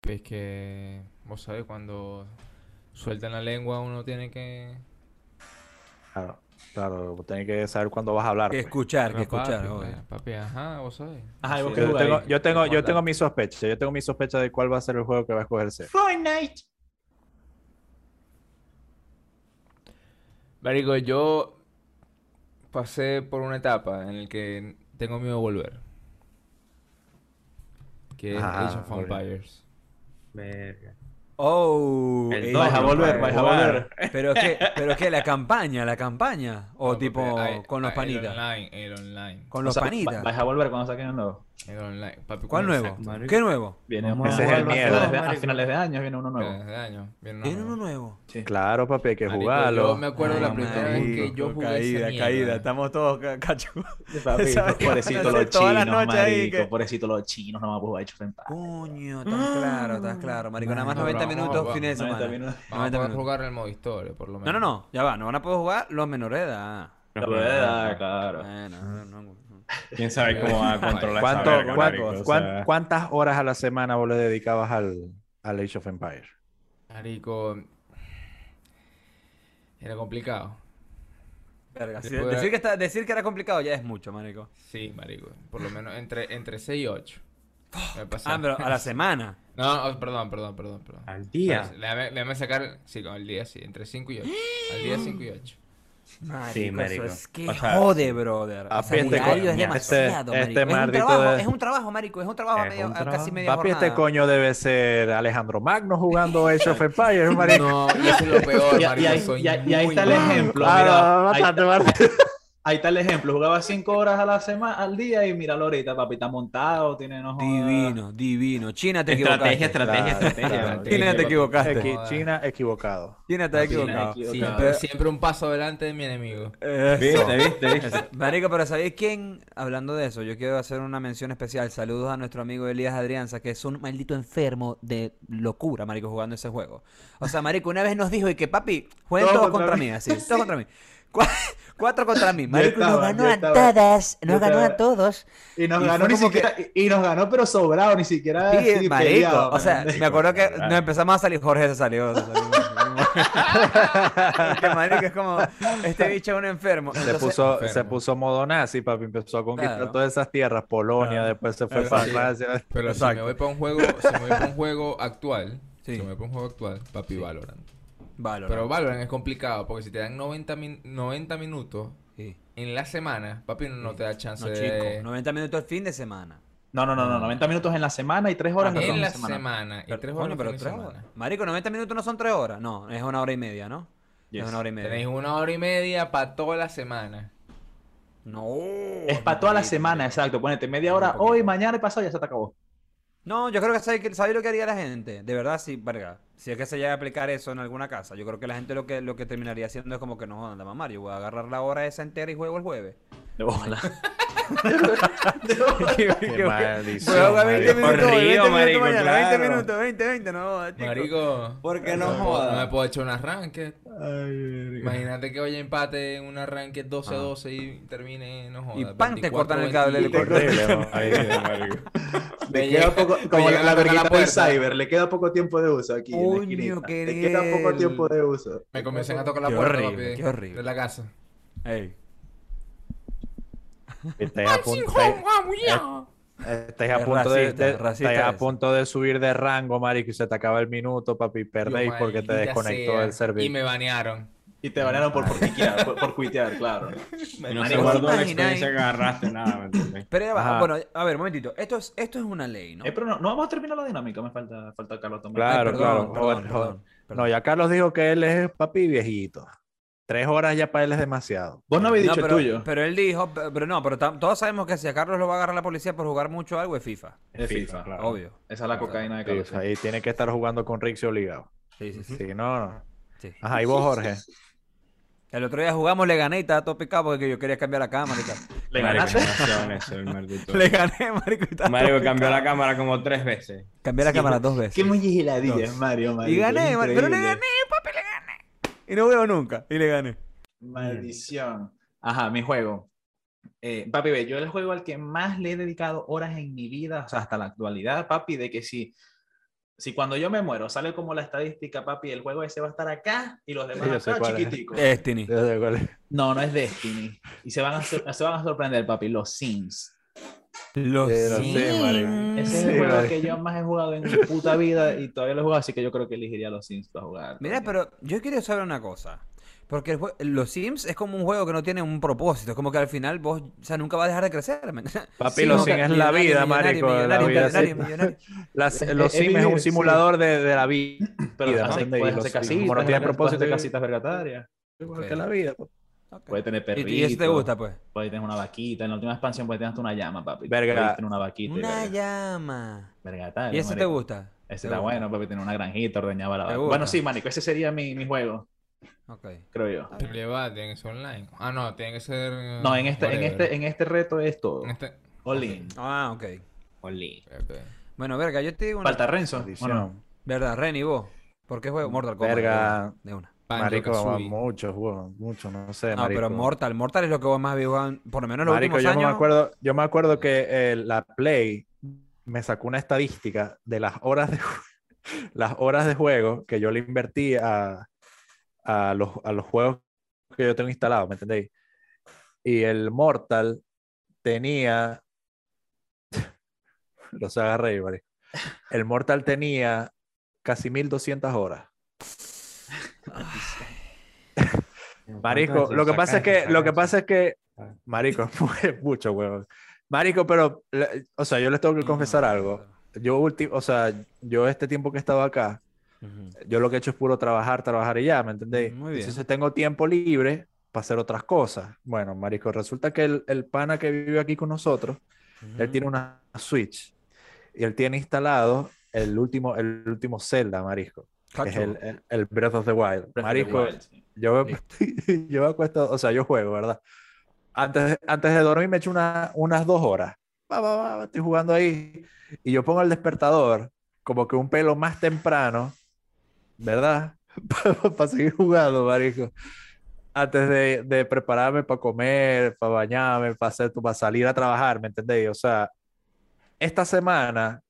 Es que, vos sabés, cuando sueltan la lengua uno tiene que... Claro, claro, vos tenés que saber cuándo vas a hablar. Que pues. escuchar, que Papi, escuchar. pues. Papi, ajá, vos sabés. Ajá, ¿y vos Sí. Yo tengo, yo tengo, yo Manda. tengo mi sospecha. Yo tengo mi sospecha de cuál va a ser el juego que va a escoger Seba. Fortnite. Marico, yo pasé por una etapa en la que tengo miedo de volver. Que es Ah, Age of. Empires. Verga. Oh, El Vais a volver, vais a volver. Pero qué, pero qué, la campaña, la campaña. O No, tipo hay- con los panitas. El online, el online. Con O los sea, panitas. va- Vais a volver cuando saquen el nuevo. En online. Papi, ¿Cuál nuevo? exacto. Marico. ¿Qué nuevo? Viene Vamos a a jugarlo jugarlo a finales de- marico. de año, viene uno nuevo. Desde años. Viene uno ¿Tiene nuevo. uno nuevo? Claro, papi, hay que Marico, jugarlo. Yo me acuerdo la Ay, primera vez que marico, yo jugué caída, esa mierda. caída. Estamos todos ca- cacho. Papi, ¿Sabes qué van a pobrecito hacer los chinos, marico. que- Pobrecito los chinos, no me puedo hecho enfrentar. Coño, estás claro, estás claro. Marico, nada más No, 90 pero vamos, minutos, vamos, fines de 90 semana. minutos. Vamos a 90 poder jugar en el modo historia, por lo menos. No, no, no, ya va, no van a poder jugar los menores de edad. La verdad, claro. Bueno, no, no, no. ¿Quién sabe cómo va a <laughs> controlar esa ¿Cuánto, verga, cuán- marico? O cuán- sea, ¿Cuántas horas a la semana vos le dedicabas al, al Age of Empires? Marico. Era complicado. Verga, sí, decir, que está, decir que era complicado ya es mucho, marico. Sí, marico. Por lo menos entre, entre 6 y 8. Me pasó. Ah, pero a la semana. No, oh, perdón, perdón, perdón, perdón. Al día. Déjame, déjame sacar. Sí, con el día, sí. Entre 5 y 8. Al día 5 y 8. Marico, marico. Eso es que O sea, jode, brother. O sea, diario con- es demasiado, este- este marico. es, un trabajo, de- es un trabajo, marico. Es un trabajo a Es medio- un a casi media Papi, este jornada. coño debe ser Alejandro Magno jugando <laughs> Age of Empires, marico. No, eso es lo peor, <laughs> Y, y marico. ahí, soy y ahí- y ahí está el ejemplo. Ah, mira, no, ahí, bastante, bastante. Ahí está el ejemplo. Jugaba 5 horas a la semana, al día y míralo ahorita, papi. Está montado, tiene no jodas. Divino, divino. China te Estrategia, equivocaste. estrategia, Claro, estrategia. claro. China te equivocaste. Equi- China equivocado. China te ha China equivocado. equivocado. Siempre, siempre un paso adelante de mi enemigo. Eso. ¿Viste, viste, viste? Marico, pero ¿sabéis quién? Hablando de eso, yo quiero hacer una mención especial. Saludos a nuestro amigo Elías Adrianza, que es un maldito enfermo de locura, marico, jugando ese juego. O sea, marico, una vez nos dijo y que, papi, jueguen Todos todos contra contra mí. mí, así, <laughs> todos contra mí. Cua- Cuatro contra mí. Marico, estaba, nos ganó a estaba. todas, Yo nos ganó a todos. Y nos Y ganó ni siquiera, y, y nos ganó, pero sobrado, ni siquiera. Sí, así marico. peleado, O sea, ¿me me acuerdo que nos empezamos a salir, Jorge se salió. se salió. <laughs> que marico, es como, este bicho es un enfermo. Se puso, enfermo. se puso modo nazi, papi. Empezó a conquistar Claro. todas esas tierras. Polonia, Claro. después se fue Pero para sí. Francia. Pero si me voy para un juego, si me voy para un juego actual, Sí. si me voy para un juego actual, papi Valorant. Valorant. Pero Valorant es complicado porque si te dan 90, min- 90 minutos Sí. en la semana, papi no te da chance No, de... chico, 90 minutos el fin de semana. No, no, no, no, 90 minutos en la semana y 3 horas en fines la semana. semana. y Pero, 3 coño, horas pero fin de tres semana. horas. Marico, 90 minutos no son 3 horas. No, es una hora y media, ¿no? Yes. Es una hora y media. Tenéis una hora y media para toda la semana. No. Es para toda la semana, exacto. Ponete media hora hoy, mañana y pasado ya se te acabó. No, yo creo que que sabe lo que haría la gente. De verdad, sí, verga. Si es que se llega a aplicar eso en alguna casa, yo creo que la gente lo que, lo que terminaría haciendo es como que no jodan, la mamá. Yo voy a agarrar la hora esa entera y juego el jueves. De bola. <laughs> Qué maldición. Juego a 20 marico. minutos, hoy, 20 Corrido, minutos marico, mañana, 20 claro. minutos, 20, 20, no, chico. Marico. ¿Por qué no me puedo- joda? No me puedo echar un arranque. Imagínate que vaya empate en un arranque 12-12 y termine, no joda. Y pan, te cortan el 24-20. cable del Horrible, <laughs> <laughs> marico. Le Me queda poco, como la a tocar la verguita del cyber, le queda poco tiempo de uso aquí. Coño, qué Le queda poco tiempo de uso. Me comienzan a tocar la puerta, qué horrible. de la casa. Ey. Estáis a punto, estáis- estáis a punto de, estáis a punto de subir de rango, marico, y se te acaba el minuto, papi, perdéis Yo, porque te desconectó sea, el servicio. Y me banearon. Y te banearon por, por, por, por <laughs> cuitear, claro. <laughs> Y no se guardó la experiencia que agarraste, nada, ¿me entiendes? Pero ya va, bueno, a ver, un momentito. Esto es, esto es una ley, ¿no? Eh, pero no, no vamos a terminar la dinámica, me falta, falta Carlos también. Claro, Ay, claro. perdón, perdón, Joder, joder. perdón, perdón. No, ya Carlos dijo que él es papi viejito. Tres horas ya para él es demasiado. Vos no habéis No, dicho pero, el tuyo. pero él dijo, pe- pero no, pero todos sabemos que si a Carlos lo va a agarrar la policía por jugar mucho algo es FIFA, Es FIFA, claro. obvio. Esa es la cocaína de Sí, Carlos. ahí tiene que estar jugando con Rixi obligado. Sí, sí, sí. Si no, no. sí. Ajá, y vos, Jorge. El otro día jugamos, le gané y estaba todo picado porque yo quería cambiar la cámara y tal. ¿Le ganaste? <laughs> Le gané, marico, y todo cambió la cámara como tres veces. Cambié la Sí, cámara dos veces. Qué muy giladillas, Mario, Y marico, gané, es mar- pero le gané, papi, le gané. Y no veo nunca, y le gané. Maldición. Ajá, mi juego. Eh, papi, ve, yo el juego al que más le he dedicado horas en mi vida, o sea, hasta la actualidad, papi, de que si, si cuando yo me muero sale como la estadística, papi, el juego ese va a estar acá y los demás Sí, yo sé acá cuál es. chiquiticos. Destiny. Yo sé cuál es. No, no es Destiny. Y se van a, se van a sorprender, papi, los Sims. Los marico. Ese es Sí, el juego que yo más he jugado en mi puta vida y todavía lo he jugado, así que yo creo que elegiría los Sims para jugar. Mira, pero yo quiero saber una cosa. Porque el los Sims es como un juego que no tiene un propósito. Es como que al final vos, o sea, nunca vas a dejar de crecer. Papi, Sí, los no, Sims es la vida, marico. <laughs> Los Sims es un sí. simulador de, de la vida. Pero Sims, casitas, como no tiene propósito, que- casitas vergatarias. Igual que la vida. pues. Ok. Puede tener ¿Y, perrito. y eso te gusta, pues? Puede tener una vaquita. En la última expansión puede tener hasta una llama, papi. Verga. Puede tener una vaquita. y Una verga. llama. Verga, tal, ¿Y ese te gusta? Ese ¿Te está gusta? bueno, papi. Tener una granjita, ordeñaba la ¿Te vaca. Bueno, sí, manico. Ese sería mi, mi juego, Ok. creo yo. Pero tiene que ser online. Ah, no, tiene que ser. No, en este, en este, en este reto es todo. En este- All in. Ah, ok. Oli. ok. Bueno, verga, yo te digo una... Falta Renzo. ¿o Maldición. no? Verdad, Ren, ¿y vos? ¿Por qué juego Mortal Kombat? Verga. De una. Marico, muchos juegos, muchos, no sé, No, marico. pero Mortal. Mortal es lo que vos más jugado, por lo menos en los Marico, últimos yo años. me acuerdo, yo me acuerdo que eh, la Play me sacó una estadística de las horas de <laughs> las horas de juego que yo le invertí a, a los, a los juegos que yo tengo instalados, ¿me entendéis? Y el Mortal tenía <laughs> lo se agarré marico. El Mortal tenía casi 1200 horas. Marico, lo que pasa es que, lo que pasa es que, Marico, <laughs> mucho huevo. Marico, pero, o sea, yo les tengo que confesar algo. Yo, o sea, yo este tiempo que he estado acá, yo lo que he hecho es puro trabajar, trabajar y ya, ¿me entendéis? Muy bien. Entonces tengo tiempo libre para hacer otras cosas. Bueno, Marico, resulta que el, el pana que vive aquí con nosotros, él tiene una Switch y él tiene instalado el último, el último Zelda, Marisco, es el, el- el Breath of the Wild. Breath of the Wild, sí. yo me, <laughs> yo me acuesto, o sea, yo juego, ¿verdad? Antes antes de dormir me echo una- unas dos horas. Va, va, va, estoy jugando ahí. Y yo pongo el despertador como que un pelo más temprano, ¿verdad? <laughs> Para seguir jugando, marico. Antes de, de prepararme para comer, para bañarme, para hacer, para salir a trabajar, ¿me entendéis? O sea, esta semana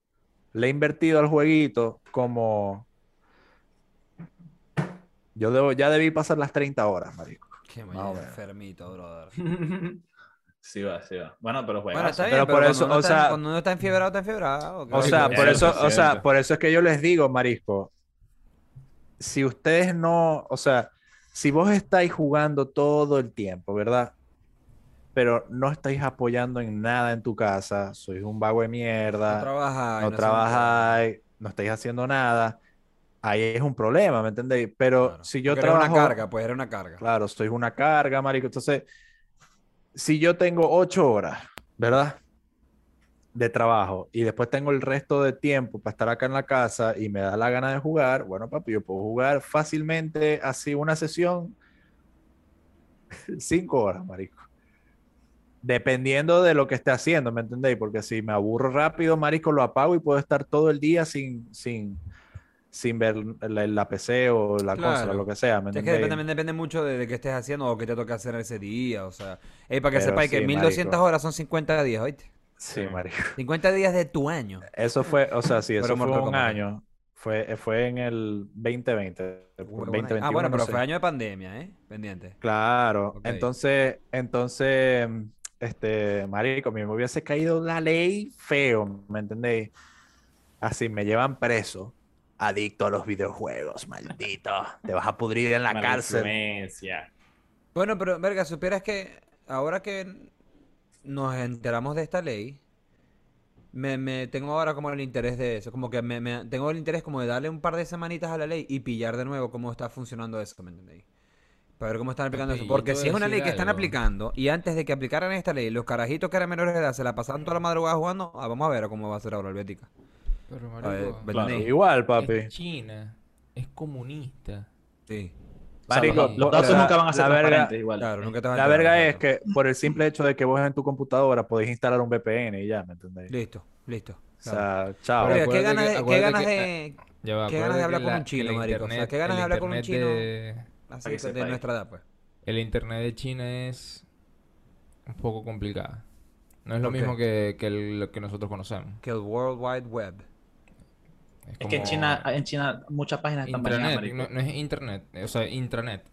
le he invertido al jueguito como... Yo debo, ya debí pasar las 30 horas, marico. Qué o mal enfermito, brother. <laughs> Sí va, sí va. Bueno, pero juega. Bueno, está bien, Pero pero, por cuando eso, uno o está, sea- cuando uno está enfiebrado, está enfiebrado. O claro. sea, por eso, o sea, 100%. por eso es que yo les digo, Marisco, si ustedes no, o sea, si vos estáis jugando todo el tiempo, ¿verdad? Pero no estáis apoyando en nada en tu casa, sois un vago de no mierda, trabajáis, no no trabajáis, no estáis haciendo nada, ahí es un problema, ¿me entendéis? Pero Claro. si yo Porque era trabajo, una carga, pues era una carga. Claro, soy una carga, marico. Entonces, si yo tengo ocho horas, ¿verdad? De trabajo y después tengo el resto de tiempo para estar acá en la casa y me da la gana de jugar, bueno, papi, yo puedo jugar fácilmente así una sesión <laughs> cinco horas, marico. Dependiendo de lo que esté haciendo, ¿me entendéis? Porque si me aburro rápido, marico, lo apago y puedo estar todo el día sin, sin, sin ver la, la PC o la consola, Claro. lo que sea, ¿me Es que depende, depende mucho de, de qué estés haciendo o qué te toca hacer ese día. O sea, para que Pero sepáis que sí, 1200 marico. horas son 50 días, ¿oíste? Sí, marico. <laughs> 50 días de tu año. Eso fue, o sea, sí, <laughs> Pero eso fue un año. Fue, fue en el 2020. Huevona. 2021, ah, bueno, no pero sé. fue año de pandemia, ¿eh? Pendiente. Claro. Entonces, entonces, este, marico, me hubiese caído la ley feo, ¿me entendéis? Así, me llevan preso. Adicto a los videojuegos, maldito. Te vas a pudrir en la Mala cárcel. influencia. Bueno, pero, verga, supieras que ahora que nos enteramos de esta ley, me, me tengo ahora como el interés de eso, como que me, me- tengo el interés como de darle un par de semanitas a la ley y pillar de nuevo cómo está funcionando eso, ¿me entendéis? Para ver cómo están aplicando eso. Porque si es una ley que están aplicando y antes de que aplicaran esta ley, los carajitos que eran menores de edad se la pasaban toda la madrugada jugando, ah, vamos a ver cómo va a ser ahora el Bética. Pero, ver, marico. Igual, papi. es China es comunista. Sí, O sea, Marico, los, datos nunca van a ser la verga- igual. claro, nunca te vas a La verga es que por el simple hecho de que vos en tu computadora podéis instalar un VPN y ya, ¿me entendéis? Listo, listo. O sea, chao. Pero ¿qué ganas que- de, qué ganas que- de, Ya va, Qué ganas de acuérdate hablar con un chino, marico, o sea, qué ganas de hablar con un chino. de- así que de sepáis. nuestra edad, pues? el internet de China es un poco complicado. No es lo mismo que, que el- lo que nosotros conocemos. Que el World Wide Web. Es que en China, en China muchas páginas están bañadas, marico. no, no es internet, o sea, intranet.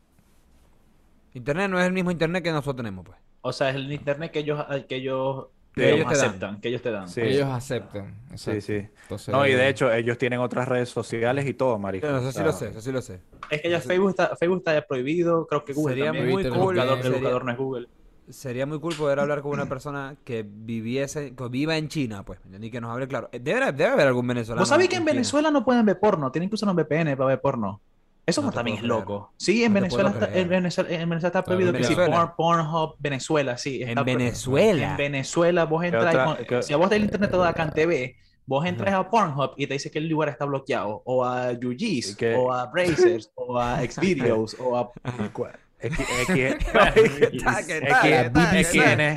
Internet no es el mismo internet que nosotros tenemos, pues. O sea, es el internet que ellos, que ellos, Que que ellos ellos te dan. aceptan, que ellos te dan. Sí. Ellos aceptan. Sí, exacto. sí. Entonces, No, y de hecho, ellos tienen otras redes sociales y todo, marico. Eso O sí sea, lo sé, eso sí lo sé. Es que ya Facebook está, Facebook está ya prohibido, creo que Google Sería también. muy el cool, buscador, el sería- buscador no es Google. Sería muy cool poder hablar con una persona que viviese, que viva en China, pues, ¿me entendí? Que nos hable claro. Eh, Debe, debe haber algún venezolano. ¿Vos sabés que en China. Venezuela no pueden ver porno? Tienen que usar un VPN para ver porno. Eso No también es loco. Sí, en No Venezuela, está, en. Venezuela, en Venezuela está prohibido en que si. Porn- Pornhub Venezuela, sí. En está Venezuela. En Venezuela vos entras, otra- con- qué- si a vos del internet te da CanTV, vos entras a Pornhub y te dice que el lugar está bloqueado, o a UG's, ¿Y qué? o a Brazers, o a Xvideos, o a... ¿Qué? ¿Qué? ¿Qué?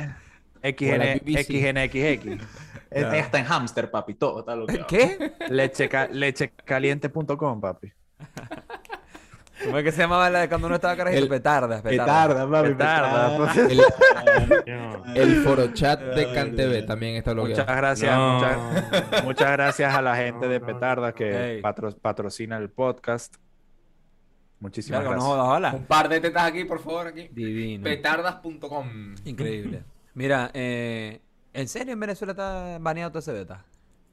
¿Qué XNXX. Ahí está en Hamster, papi, todo está bloqueado. ¿Qué? Leche, ca- lechecaliente.com, papi. ¿Cómo es que se llamaba la de cuando uno estaba carajito? El- Petardas, Petarda, papi, Petarda, petarda. <laughs> El, <laughs> el foro chat de CanTV también está bloqueado. Muchas gracias, No. muchas, muchas gracias a la gente de no, Petarda que patro- patrocina el podcast. Muchísimas gracias. Un par de tetas aquí, por favor, aquí. Divino. Petardas.com. Increíble. <laughs> Mira, eh, ¿en serio en Venezuela está baneado todo ese beta?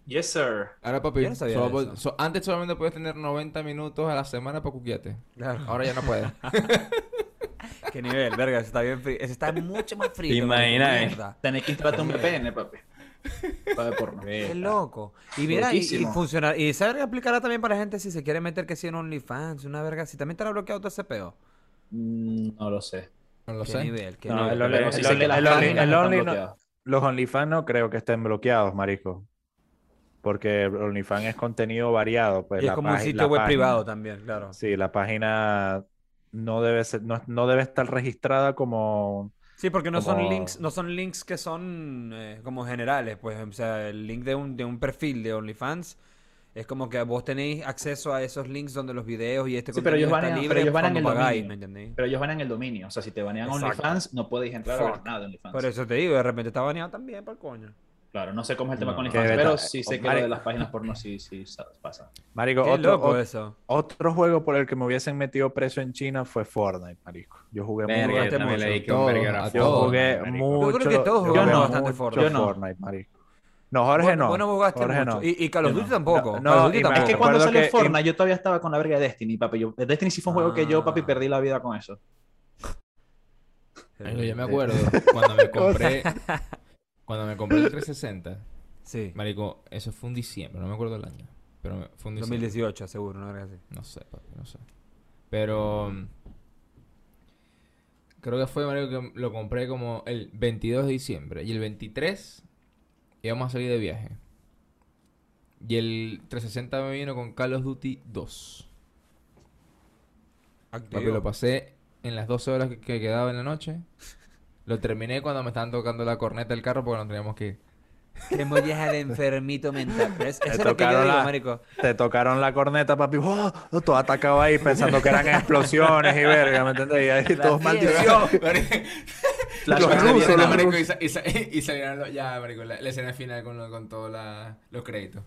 Yes, sir. Ahora, papi, Yo no sabía solo de po- eso. so- antes solamente podías tener 90 minutos a la semana para cuquiate. Claro. Ahora ya no puedes. <laughs> ¿Qué nivel? Verga, ese está bien frío. Ese está mucho más frío. ¿Te imaginas, eh? Tenés que instalarte un VPN, papi. Porno. Qué <laughs> loco. Y mira, y, y funcionar. Y esa verga aplicará también para gente si se quiere meter que si en OnlyFans, una verga. Si también estará bloqueado todo ese peo. Mm, No lo sé. No lo ¿Qué sé. nivel? ¿Qué No, nivel? el Only- Pero sí el sé Only- que las el Only- páginas el están Only no- bloqueadas. Los OnlyFans no creo que estén bloqueados, marico. Porque OnlyFans es contenido variado. Pues Y es la como un sitio la web página- privado también, claro. Sí, la página no debe ser, no, no debe estar registrada como Sí, porque no son links, no son links que son eh, como generales, pues, o sea, el link de un, de un perfil de OnlyFans es como que vos tenéis acceso a esos links donde los videos y este Sí, pero ellos contenido está banean- libre pero ellos banean cuando el pagáis, dominio. ¿me entendéis? Pero ellos van en el dominio. O sea, si te banean Exacto. OnlyFans, no puedes entrar a ver Fuck. nada de OnlyFans. Por eso te digo, de repente está baneado también, para el coño. Claro, no sé cómo es el tema No. con OnlyFans, pero estar- sí sé que lo de las páginas porno sí, sí sa- pasa. Marico, Qué otro, loco eso. otro juego por el que me hubiesen metido preso en China fue Fortnite, marico. Yo jugué Verga, mucho. yo le Todo, a todo, jugué marico. mucho. Yo creo que todos jugamos jugué bastante mucho Fortnite. Yo no. Fortnite, marico. No, Jorge Bueno, no. bueno, jugaste Jorge mucho. no. Y, y Call of Duty no. tampoco. No, Call of no, Duty y me- Es tampoco. que cuando salió que- Fortnite, yo todavía estaba con la verga de Destiny, papi. Yo, Destiny sí fue un juego que yo, papi, Ah. perdí la vida con eso. Yo me acuerdo cuando me <laughs> compré cuando me compré el 360. Sí. Marico, eso fue un diciembre, no me acuerdo el año. Pero fue un diciembre. 2018, seguro, no era así. No sé, papi, no sé. Pero mm, creo que fue, marico, que lo compré como el 22 de diciembre. Y el 23 íbamos a salir de viaje. Y el 360 me vino con Call of Duty 2. Papi, lo pasé en las 12 horas que, que quedaba en la noche. Lo terminé cuando me estaban tocando la corneta del carro porque nos teníamos que ir. Que molleja de enfermito mental. <laughs> Es- Te Eso es lo que yo tocaron digo, la- marico. Te tocaron la corneta, papi. ¡Oh! Todo atacado ahí pensando que eran explosiones y verga, ¿me entendés? Y ahí todos maldición. <laughs> <laughs> Los rusos, los marico, y, sa- y sa- y salieron los- ya, marico, la, la escena final con, lo- con todos los créditos.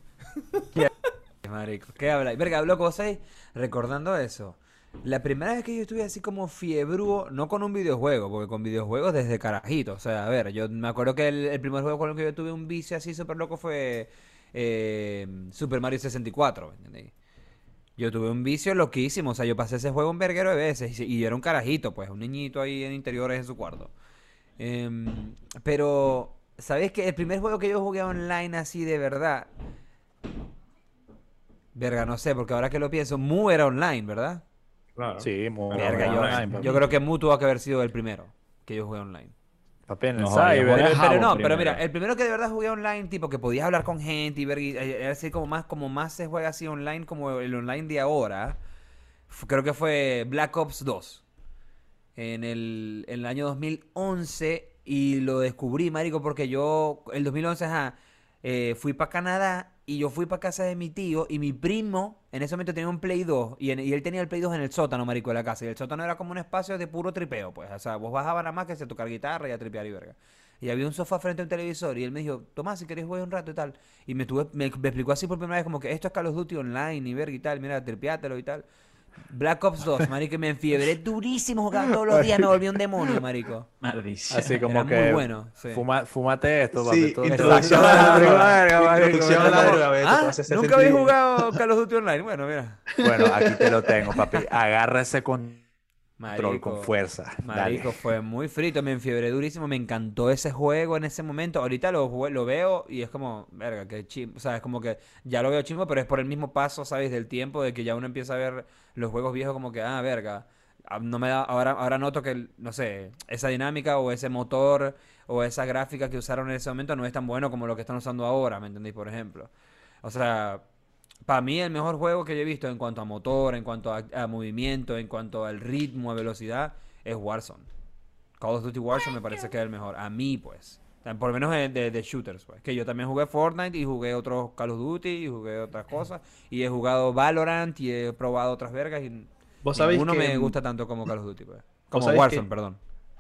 Marico, ¿qué habla? Verga, loco, ¿vos sabés? Recordando eso, la primera vez que yo estuve así como fiebrúo, no con un videojuego, porque con videojuegos desde carajito. O sea, a ver, yo me acuerdo que el, primer juego con el que yo tuve un vicio así súper loco fue eh, Super Mario 64, ¿me entendéis? Yo tuve un vicio loquísimo, o sea, yo pasé ese juego un verguero de veces y, y yo era un carajito, pues, un niñito ahí en interiores en su cuarto. Em, pero, ¿sabes qué? El primer juego que yo jugué online así de verdad Verga, no sé, porque ahora que lo pienso, Mu era online, ¿verdad? Claro. Sí, muy Verga, yo, online, papi. yo creo que Mu tuvo que haber sido el primero que yo jugué online. Papi, en el No, cyber. Pero, pero no, pero mira, el primero que de verdad jugué online, tipo que podías hablar con gente y ver, y- eh, era así como más, como más se juega así online, como el online de ahora, creo que fue Black Ops 2. En el, en el año 2011 y lo descubrí, marico, porque yo, el 2011, ajá, eh, fui para Canadá y yo fui para casa de mi tío y mi primo en ese momento tenía un Play 2 y, él tenía el Play 2 en el sótano, marico, de la casa. Y el sótano era como un espacio de puro tripeo, pues. O sea, vos bajabas nada más que se tocar guitarra y a tripear y verga. Y había un sofá frente a un televisor y él me dijo, Tomás, si querés jugar un rato y tal. Y me, tuve, me, me explicó así por primera vez como que esto es Call of Duty online y verga y tal, mira, tripeátelo y tal. Black Ops 2, <laughs> marico, y me enfiebré durísimo, jugaba todos los días, me volví un demonio, marico. Maldición. Así como Era que. muy bueno, sí. fuma- fúmate esto, papi. Sí, todo- introducción a la droga. Marico, Introducción a la ¿me droga, ve, te Ah, puede hacer ¿Nunca habéis jugado Call of Duty online? Bueno, mira. Bueno, aquí te lo tengo, papi. Agárrese con Troll con fuerza. <laughs> Marico, Dale. fue muy frito, me enfiebré durísimo, me encantó ese juego en ese momento. Ahorita lo, veo y es como, verga, que chimbo. O sea, es como que ya lo veo chimbo, pero es por el mismo paso, ¿sabes? Del tiempo, de que ya uno empieza a ver los juegos viejos como que, ah, verga. ah, No me da, ahora, ahora noto que, no sé, esa dinámica o ese motor o esa gráfica que usaron en ese momento no es tan bueno como lo que están usando ahora, ¿me entendéis? Por ejemplo. O sea, para mí el mejor juego que yo he visto en cuanto a motor, en cuanto a, a movimiento, en cuanto al ritmo, a velocidad, es Warzone. Call of Duty Warzone me parece que es el mejor. A mí, pues. Por lo menos de, de- de shooters, pues. Que yo también jugué Fortnite y jugué otros Call of Duty y jugué otras cosas. Y he jugado Valorant y he probado otras vergas y Vos sabéis ninguno que, me gusta tanto como Call of Duty, pues. Como Warzone, que- perdón.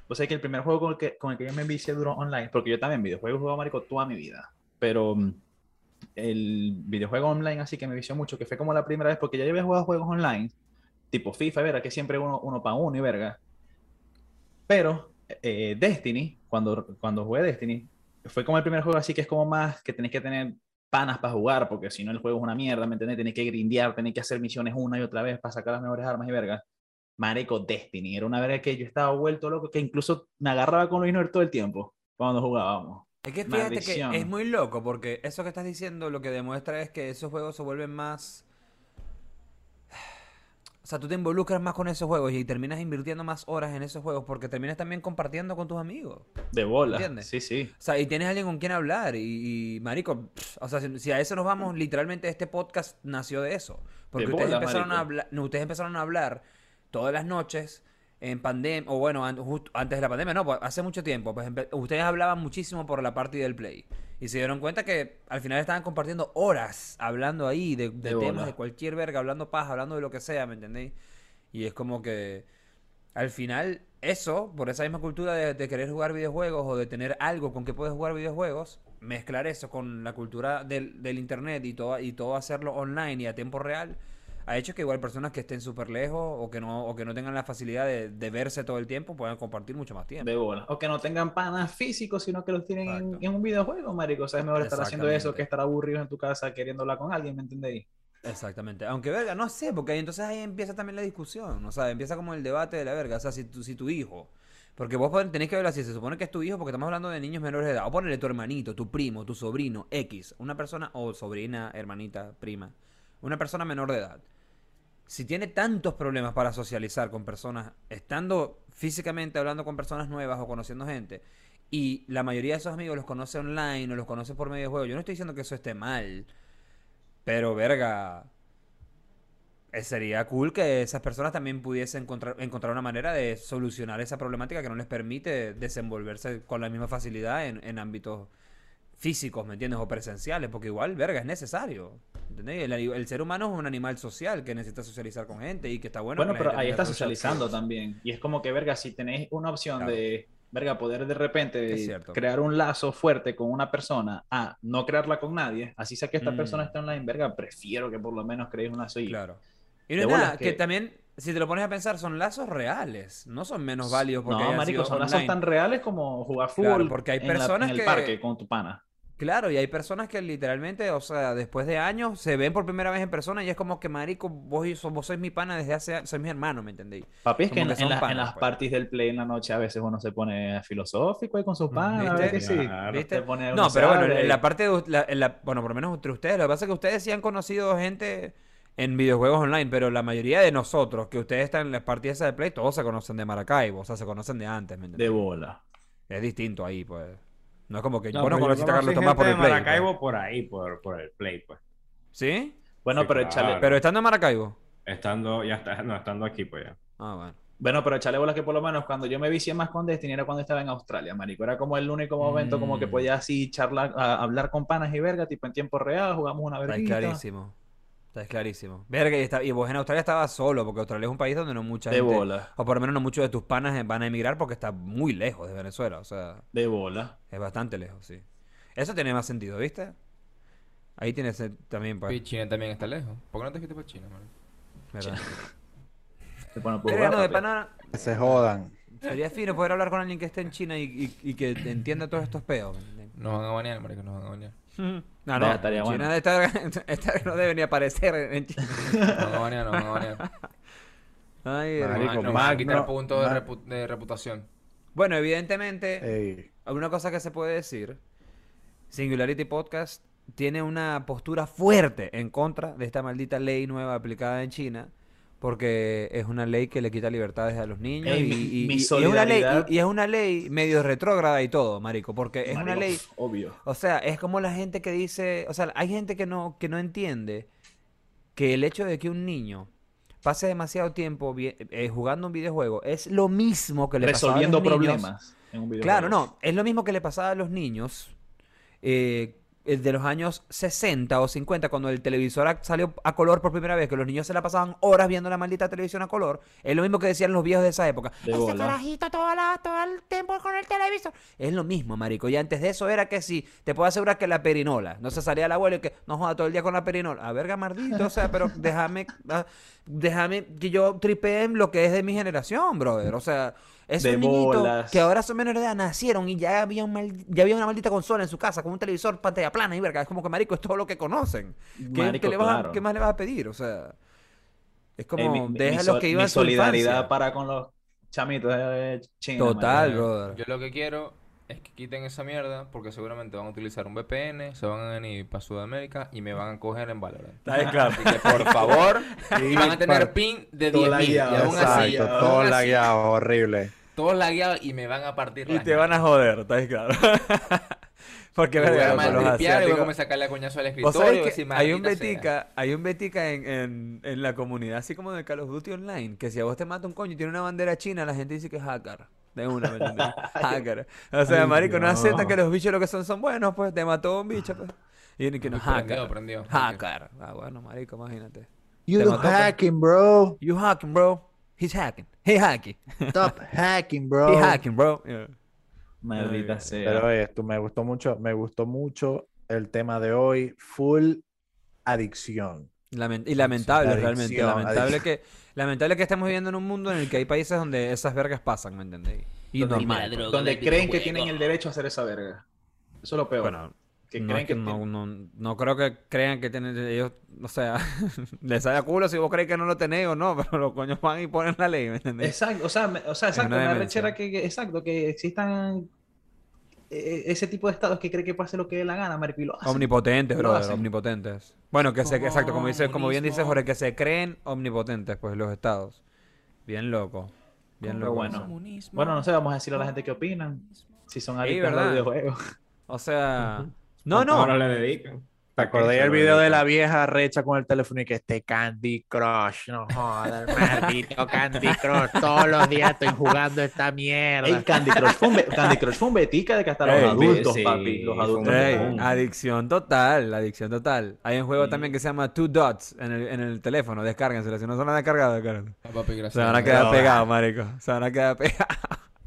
Vos sabés que el primer juego con el que, con el que yo me envicié duró online, porque yo también videojuegos he jugado, marico, toda mi vida. Pero mm, el videojuego online así que me vició mucho, que fue como la primera vez, porque ya yo había jugado juegos online, tipo FIFA, verga, que siempre uno, uno para uno y verga. Pero eh, Destiny, cuando, cuando jugué Destiny, fue como el primer juego así que es como más que tenés que tener panas para jugar, porque si no el juego es una mierda, ¿me entendés? Tenés que grindear, tenés que hacer misiones una y otra vez para sacar las mejores armas y verga. Marico, Destiny, era una verga que yo estaba vuelto loco, que incluso me agarraba con los todo el tiempo cuando jugábamos. Es que fíjate Maldición. que es muy loco porque eso que estás diciendo lo que demuestra es que esos juegos se vuelven más... <sighs> O sea, tú te involucras más con esos juegos y terminas invirtiendo más horas en esos juegos porque terminas también compartiendo con tus amigos. De bola. ¿Entiendes? Sí, sí. O sea, y tienes alguien con quien hablar y, y, marico, pff, o sea, si, si a eso nos vamos, literalmente este podcast nació de eso. Porque De ustedes, bola, empezaron a marico. hablar, no, ustedes empezaron a hablar todas las noches en pandemia, o bueno, an- justo antes de la pandemia, no, pues hace mucho tiempo, pues ustedes hablaban muchísimo por la parte del play. Y se dieron cuenta que al final estaban compartiendo horas hablando ahí de, de De temas, bola. de cualquier verga, hablando paz, hablando de lo que sea, ¿me entendéis? Y es como que al final eso, por esa misma cultura de, de querer jugar videojuegos o de tener algo con que puedes jugar videojuegos, mezclar eso con la cultura del, del internet y todo, y todo hacerlo online y a tiempo real, ha hecho que igual personas que estén súper lejos o que no o que no tengan la facilidad de, de verse todo el tiempo puedan compartir mucho más tiempo. De bola. O que no tengan panas físicos, sino que los tienen en, un videojuego, marico. O sea, es mejor estar haciendo eso que estar aburrido en tu casa queriendo hablar con alguien, ¿me entendéis? Exactamente. Aunque verga, no sé, porque ahí entonces ahí empieza también la discusión, o sea, empieza como el debate de la verga, o sea, si tu, si tu hijo, porque vos tenés que verlo así, se supone que es tu hijo porque estamos hablando de niños menores de edad, o ponerle tu hermanito, tu primo, tu sobrino, X, una persona, o sobrina, hermanita, prima, una persona menor de edad. Si tiene tantos problemas para socializar con personas, estando físicamente hablando con personas nuevas o conociendo gente, y la mayoría de esos amigos los conoce online o los conoce por medio de juego, yo no estoy diciendo que eso esté mal, pero verga, eh, sería cool que esas personas también pudiesen encontrar, encontrar una manera de solucionar esa problemática que no les permite desenvolverse con la misma facilidad en, en ámbitos físicos, ¿me entiendes? O presenciales, porque igual, verga, es necesario. ¿Entendés? El, ser humano es un animal social que necesita socializar con gente y que está bueno. Bueno, pero ahí está social socializando también. Y es como que, verga, si tenéis una opción Claro. de, verga, poder de repente crear un lazo fuerte con una persona, a no crearla con nadie, así sea que esta Mm. persona esté online, verga, prefiero que por lo menos creéis un lazo y Claro. Y no es nada, que... que- también, si te lo pones a pensar, son lazos reales, no son menos válidos porque No, marico, son lazos tan reales como jugar Claro, fútbol porque hay en, la- personas en el que- parque con tu pana. Claro, y hay personas que literalmente, o sea, después de años se ven por primera vez en persona y es como que, marico, vos, y- vos sois mi pana desde hace años, sois mi hermano, ¿me entendéis? Papi, es que en, que en las pues. parties del play en la noche a veces uno se pone filosófico ahí con sus panas, ¿verdad ¿Viste? que sí? No, pero bueno, en la parte de, la- en la- bueno, por lo menos entre ustedes, lo que pasa es que ustedes sí han conocido gente en videojuegos online, pero la mayoría de nosotros, que ustedes están en las partidas de Play, todos se conocen de Maracaibo, o sea, se conocen de antes, ¿me de bola. Es distinto ahí, pues. No es como que No, vos no pero yo conociste a Carlos Tomás por el de Play. Maracaibo pues. por ahí, por, por el Play, pues. ¿Sí? Bueno, Sí, pero claro. échale, Pero estando en Maracaibo. Estando, ya está, no, estando aquí, pues ya. Ah, bueno. Bueno, pero echarle bola que por lo menos cuando yo me vicié más con Destiny era cuando estaba en Australia, marico. Era como el único momento como que Mm. podía así charlar, a- hablar con panas y verga, tipo en tiempo real, jugamos una verguita. clarísimo. Está clarísimo. Verga, y, está- y vos en Australia estabas solo, porque Australia es un país donde no mucha De gente, bola, o por lo menos no muchos de tus panas van a emigrar porque está muy lejos de Venezuela. O sea, de bola. es bastante lejos, sí. Eso tiene más sentido, ¿viste? Ahí tienes eh, también, Y pues. China también está lejos. ¿Por qué no te fuiste para China, mano? ¿verdad? <laughs> Se pone por Verga, jugar, no, de pana, Que se jodan. sería fino poder hablar con alguien que esté en China y, y- y que entienda todos estos peos. Nos van a banear, marico, nos van a banear. No, no, estaría China bueno. esta, <laughs> esta no debe ni aparecer en China. Nos van a banear, nos van a banear. Ay, Marico. Nos van a quitar puntos de, repu- de reputación. Bueno, evidentemente, Ey, alguna cosa que se puede decir, Singularity Podcast tiene una postura fuerte en contra de esta maldita ley nueva aplicada en China, porque es una ley que le quita libertades a los niños Ey, y, mi- y- mi y- y es una ley solidaridad- y, y es una ley medio retrógrada y todo, marico, porque es una ley, Obvio. o sea, es como la gente que dice, o sea, hay gente que no que no entiende que el hecho de que un niño pase demasiado tiempo eh, jugando un videojuego es lo mismo que le pasaba a los Resolviendo niños. problemas en un videojuego. Claro, no, es lo mismo que le pasaba a los niños eh, de los años 60 o 50, cuando el televisor salió a color por primera vez, que los niños se la pasaban horas viendo la maldita televisión a color. Es lo mismo que decían los viejos de esa época. De Ese bola. carajito toda la- todo el tiempo con el televisor. Es lo mismo, marico. Y antes de eso era que sí, te puedo asegurar que la perinola. No se salía el abuelo y que no joda todo el día con la perinola. A verga, mardito, o sea, pero déjame, ah, déjame que yo tripee en lo que es de mi generación, brother. O sea, esos De niñitos bolas. que ahora son menores de edad nacieron y ya había, un mal- ya había una maldita consola en su casa con un televisor pantalla plana y verga. Es como que, marico, es todo lo que conocen. ¿Qué, Marico, qué le vas claro. qué más le vas a pedir? O sea, es como, mi- mi- deja mi los que iban a su solidaridad infancia. para con los chamitos de China. Total, brother. Yo lo que quiero es que quiten esa mierda porque seguramente van a utilizar un VPN, se van a venir para Sudamérica y me van a coger en Valorant. Claro. Así que por favor, <laughs> y van a tener pin de todo 10.000 y lagueado, aún así, todo así, lagueado, horrible. todos lagueados y me van a partir Y te van a joder, está claro. <laughs> Porque, voy verga, a maltripear y voy a comenzar a sacarle a coñazo al ¿Vos escritorio. sabés y que decir, hay un betica, hay un betica en, en, en la comunidad, así como de Call of Duty Online, que si a vos te mata un coño y tiene una bandera china, la gente dice que es hacker. De una, ¿me entendés? hacker. O sea, Ay, marico, no Dios. aceptan que los bichos lo que son son buenos, pues te mató un bicho, pues. Y que no, hacker. prendió. Hacker. Ah, bueno, marico, imagínate. You mató, pues. hacking, bro. You hacking, bro. He's hacking. He hacking. Stop <laughs> hacking, bro. He hacking, bro. Yeah. Maldita sea. Pero esto me gustó mucho, me gustó mucho el tema de hoy, full adicción. Y lamentable, realmente. Lamentable que, lamentable que estemos viviendo en un mundo en el que hay países donde esas vergas pasan, ¿me entendéis? Y Donde- normal. pues. donde creen que tienen el derecho a hacer esa verga. Eso es lo peor. Bueno, que no, creen que no, no, no creo que crean que tienen ellos, o sea, <laughs> les sale a culo si vos creéis que no lo tenéis o no, <laughs> pero los coños van y ponen la ley, ¿me entendés? Exacto, o sea, me- o sea, exacto, una demencia. arrechera que, que- exacto, que existan ese tipo de estados que cree que pase lo que dé la gana, lo hacen. Omnipotentes, brother, hacen. omnipotentes. Bueno, que se, exacto, como dice, como bien dice. Jorge, que se creen omnipotentes, pues, los estados. Bien loco. Bien loco. bueno. Comunismo. Bueno, no sé, vamos a decirle a la gente qué opinan. Si son Sí, adictos los videojuegos. O sea, no, ¿Cuántas no. horas le dedican? ¿Te ¿A qué acordás se del lo video de la vieja recha con el teléfono y que este Candy Crush? No jodas, maldito Candy Crush. Todos los días estoy jugando esta mierda. Ey, Candy Crush fue un, Candy Crush fue un betica de que hasta los Ey, adultos, sí, papi. Los adultos. Ey, adicción total, adicción total. Hay un juego Sí. también que se llama Two Dots en el, en el teléfono, descárguenselo. Si no son descargados, descárguenlo. Ah, papi, gracias. Se van a quedar No, pegados, marico. Se van a quedar pegados.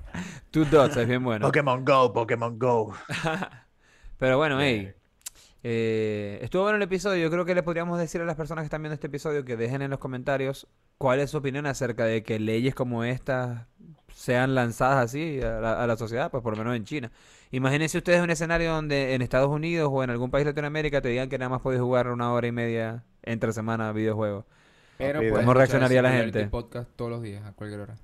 <laughs> Two Dots es bien bueno. Pokémon Go, Pokémon Go. <laughs> Pero bueno, hey. Eh, estuvo bueno el episodio. Yo creo que le podríamos decir a las personas que están viendo este episodio que dejen en los comentarios cuál es su opinión acerca de que leyes como estas sean lanzadas así a la, a la sociedad, pues por lo menos en China. Imagínense ustedes un escenario donde en Estados Unidos o en algún país de Latinoamérica te digan que nada más puedes jugar una hora y media entre semana videojuegos. Pero ¿Cómo puedes escuchar reaccionaría la gente? podcast todos los días, a cualquier hora.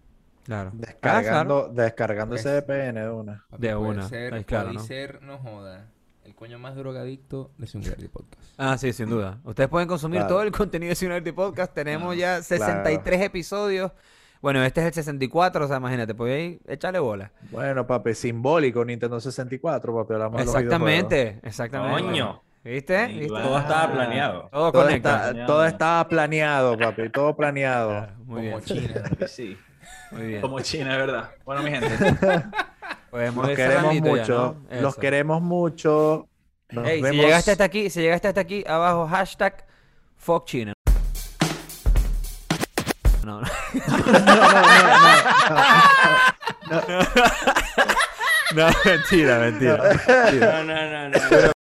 Claro. Descargando, descargando Pues- ese VPN de una. De una, Ser, ahí claro, puede ¿no? ser, no joda, el coño más drogadicto de Singularity Podcast. Ah, sí, sin duda. Ustedes pueden consumir Claro. todo el contenido de Singularity Podcast. Tenemos Claro, ya 63 episodios. Bueno, este es el 64, o sea, imagínate, podéis echarle bola. Bueno, papi, simbólico Nintendo 64, papi. Hablamos de los Exactamente, exactamente. Coño. ¿Viste? Claro. Todo estaba planeado. Todo. Todo, conecta. está- todo estaba planeado, papi. Todo <laughs> planeado. Ah, Muy bien, Como China. Sí, muy bien. como China, es verdad. Bueno, mi gente. <laughs> Podemos Los queremos ya, mucho. ¿no? Los queremos mucho. Nos Ey, si vemos. llegaste hasta aquí, si llegaste hasta aquí, abajo hashtag fuck China. No, no. <laughs> No, mentira, mentira. No, no, no, no.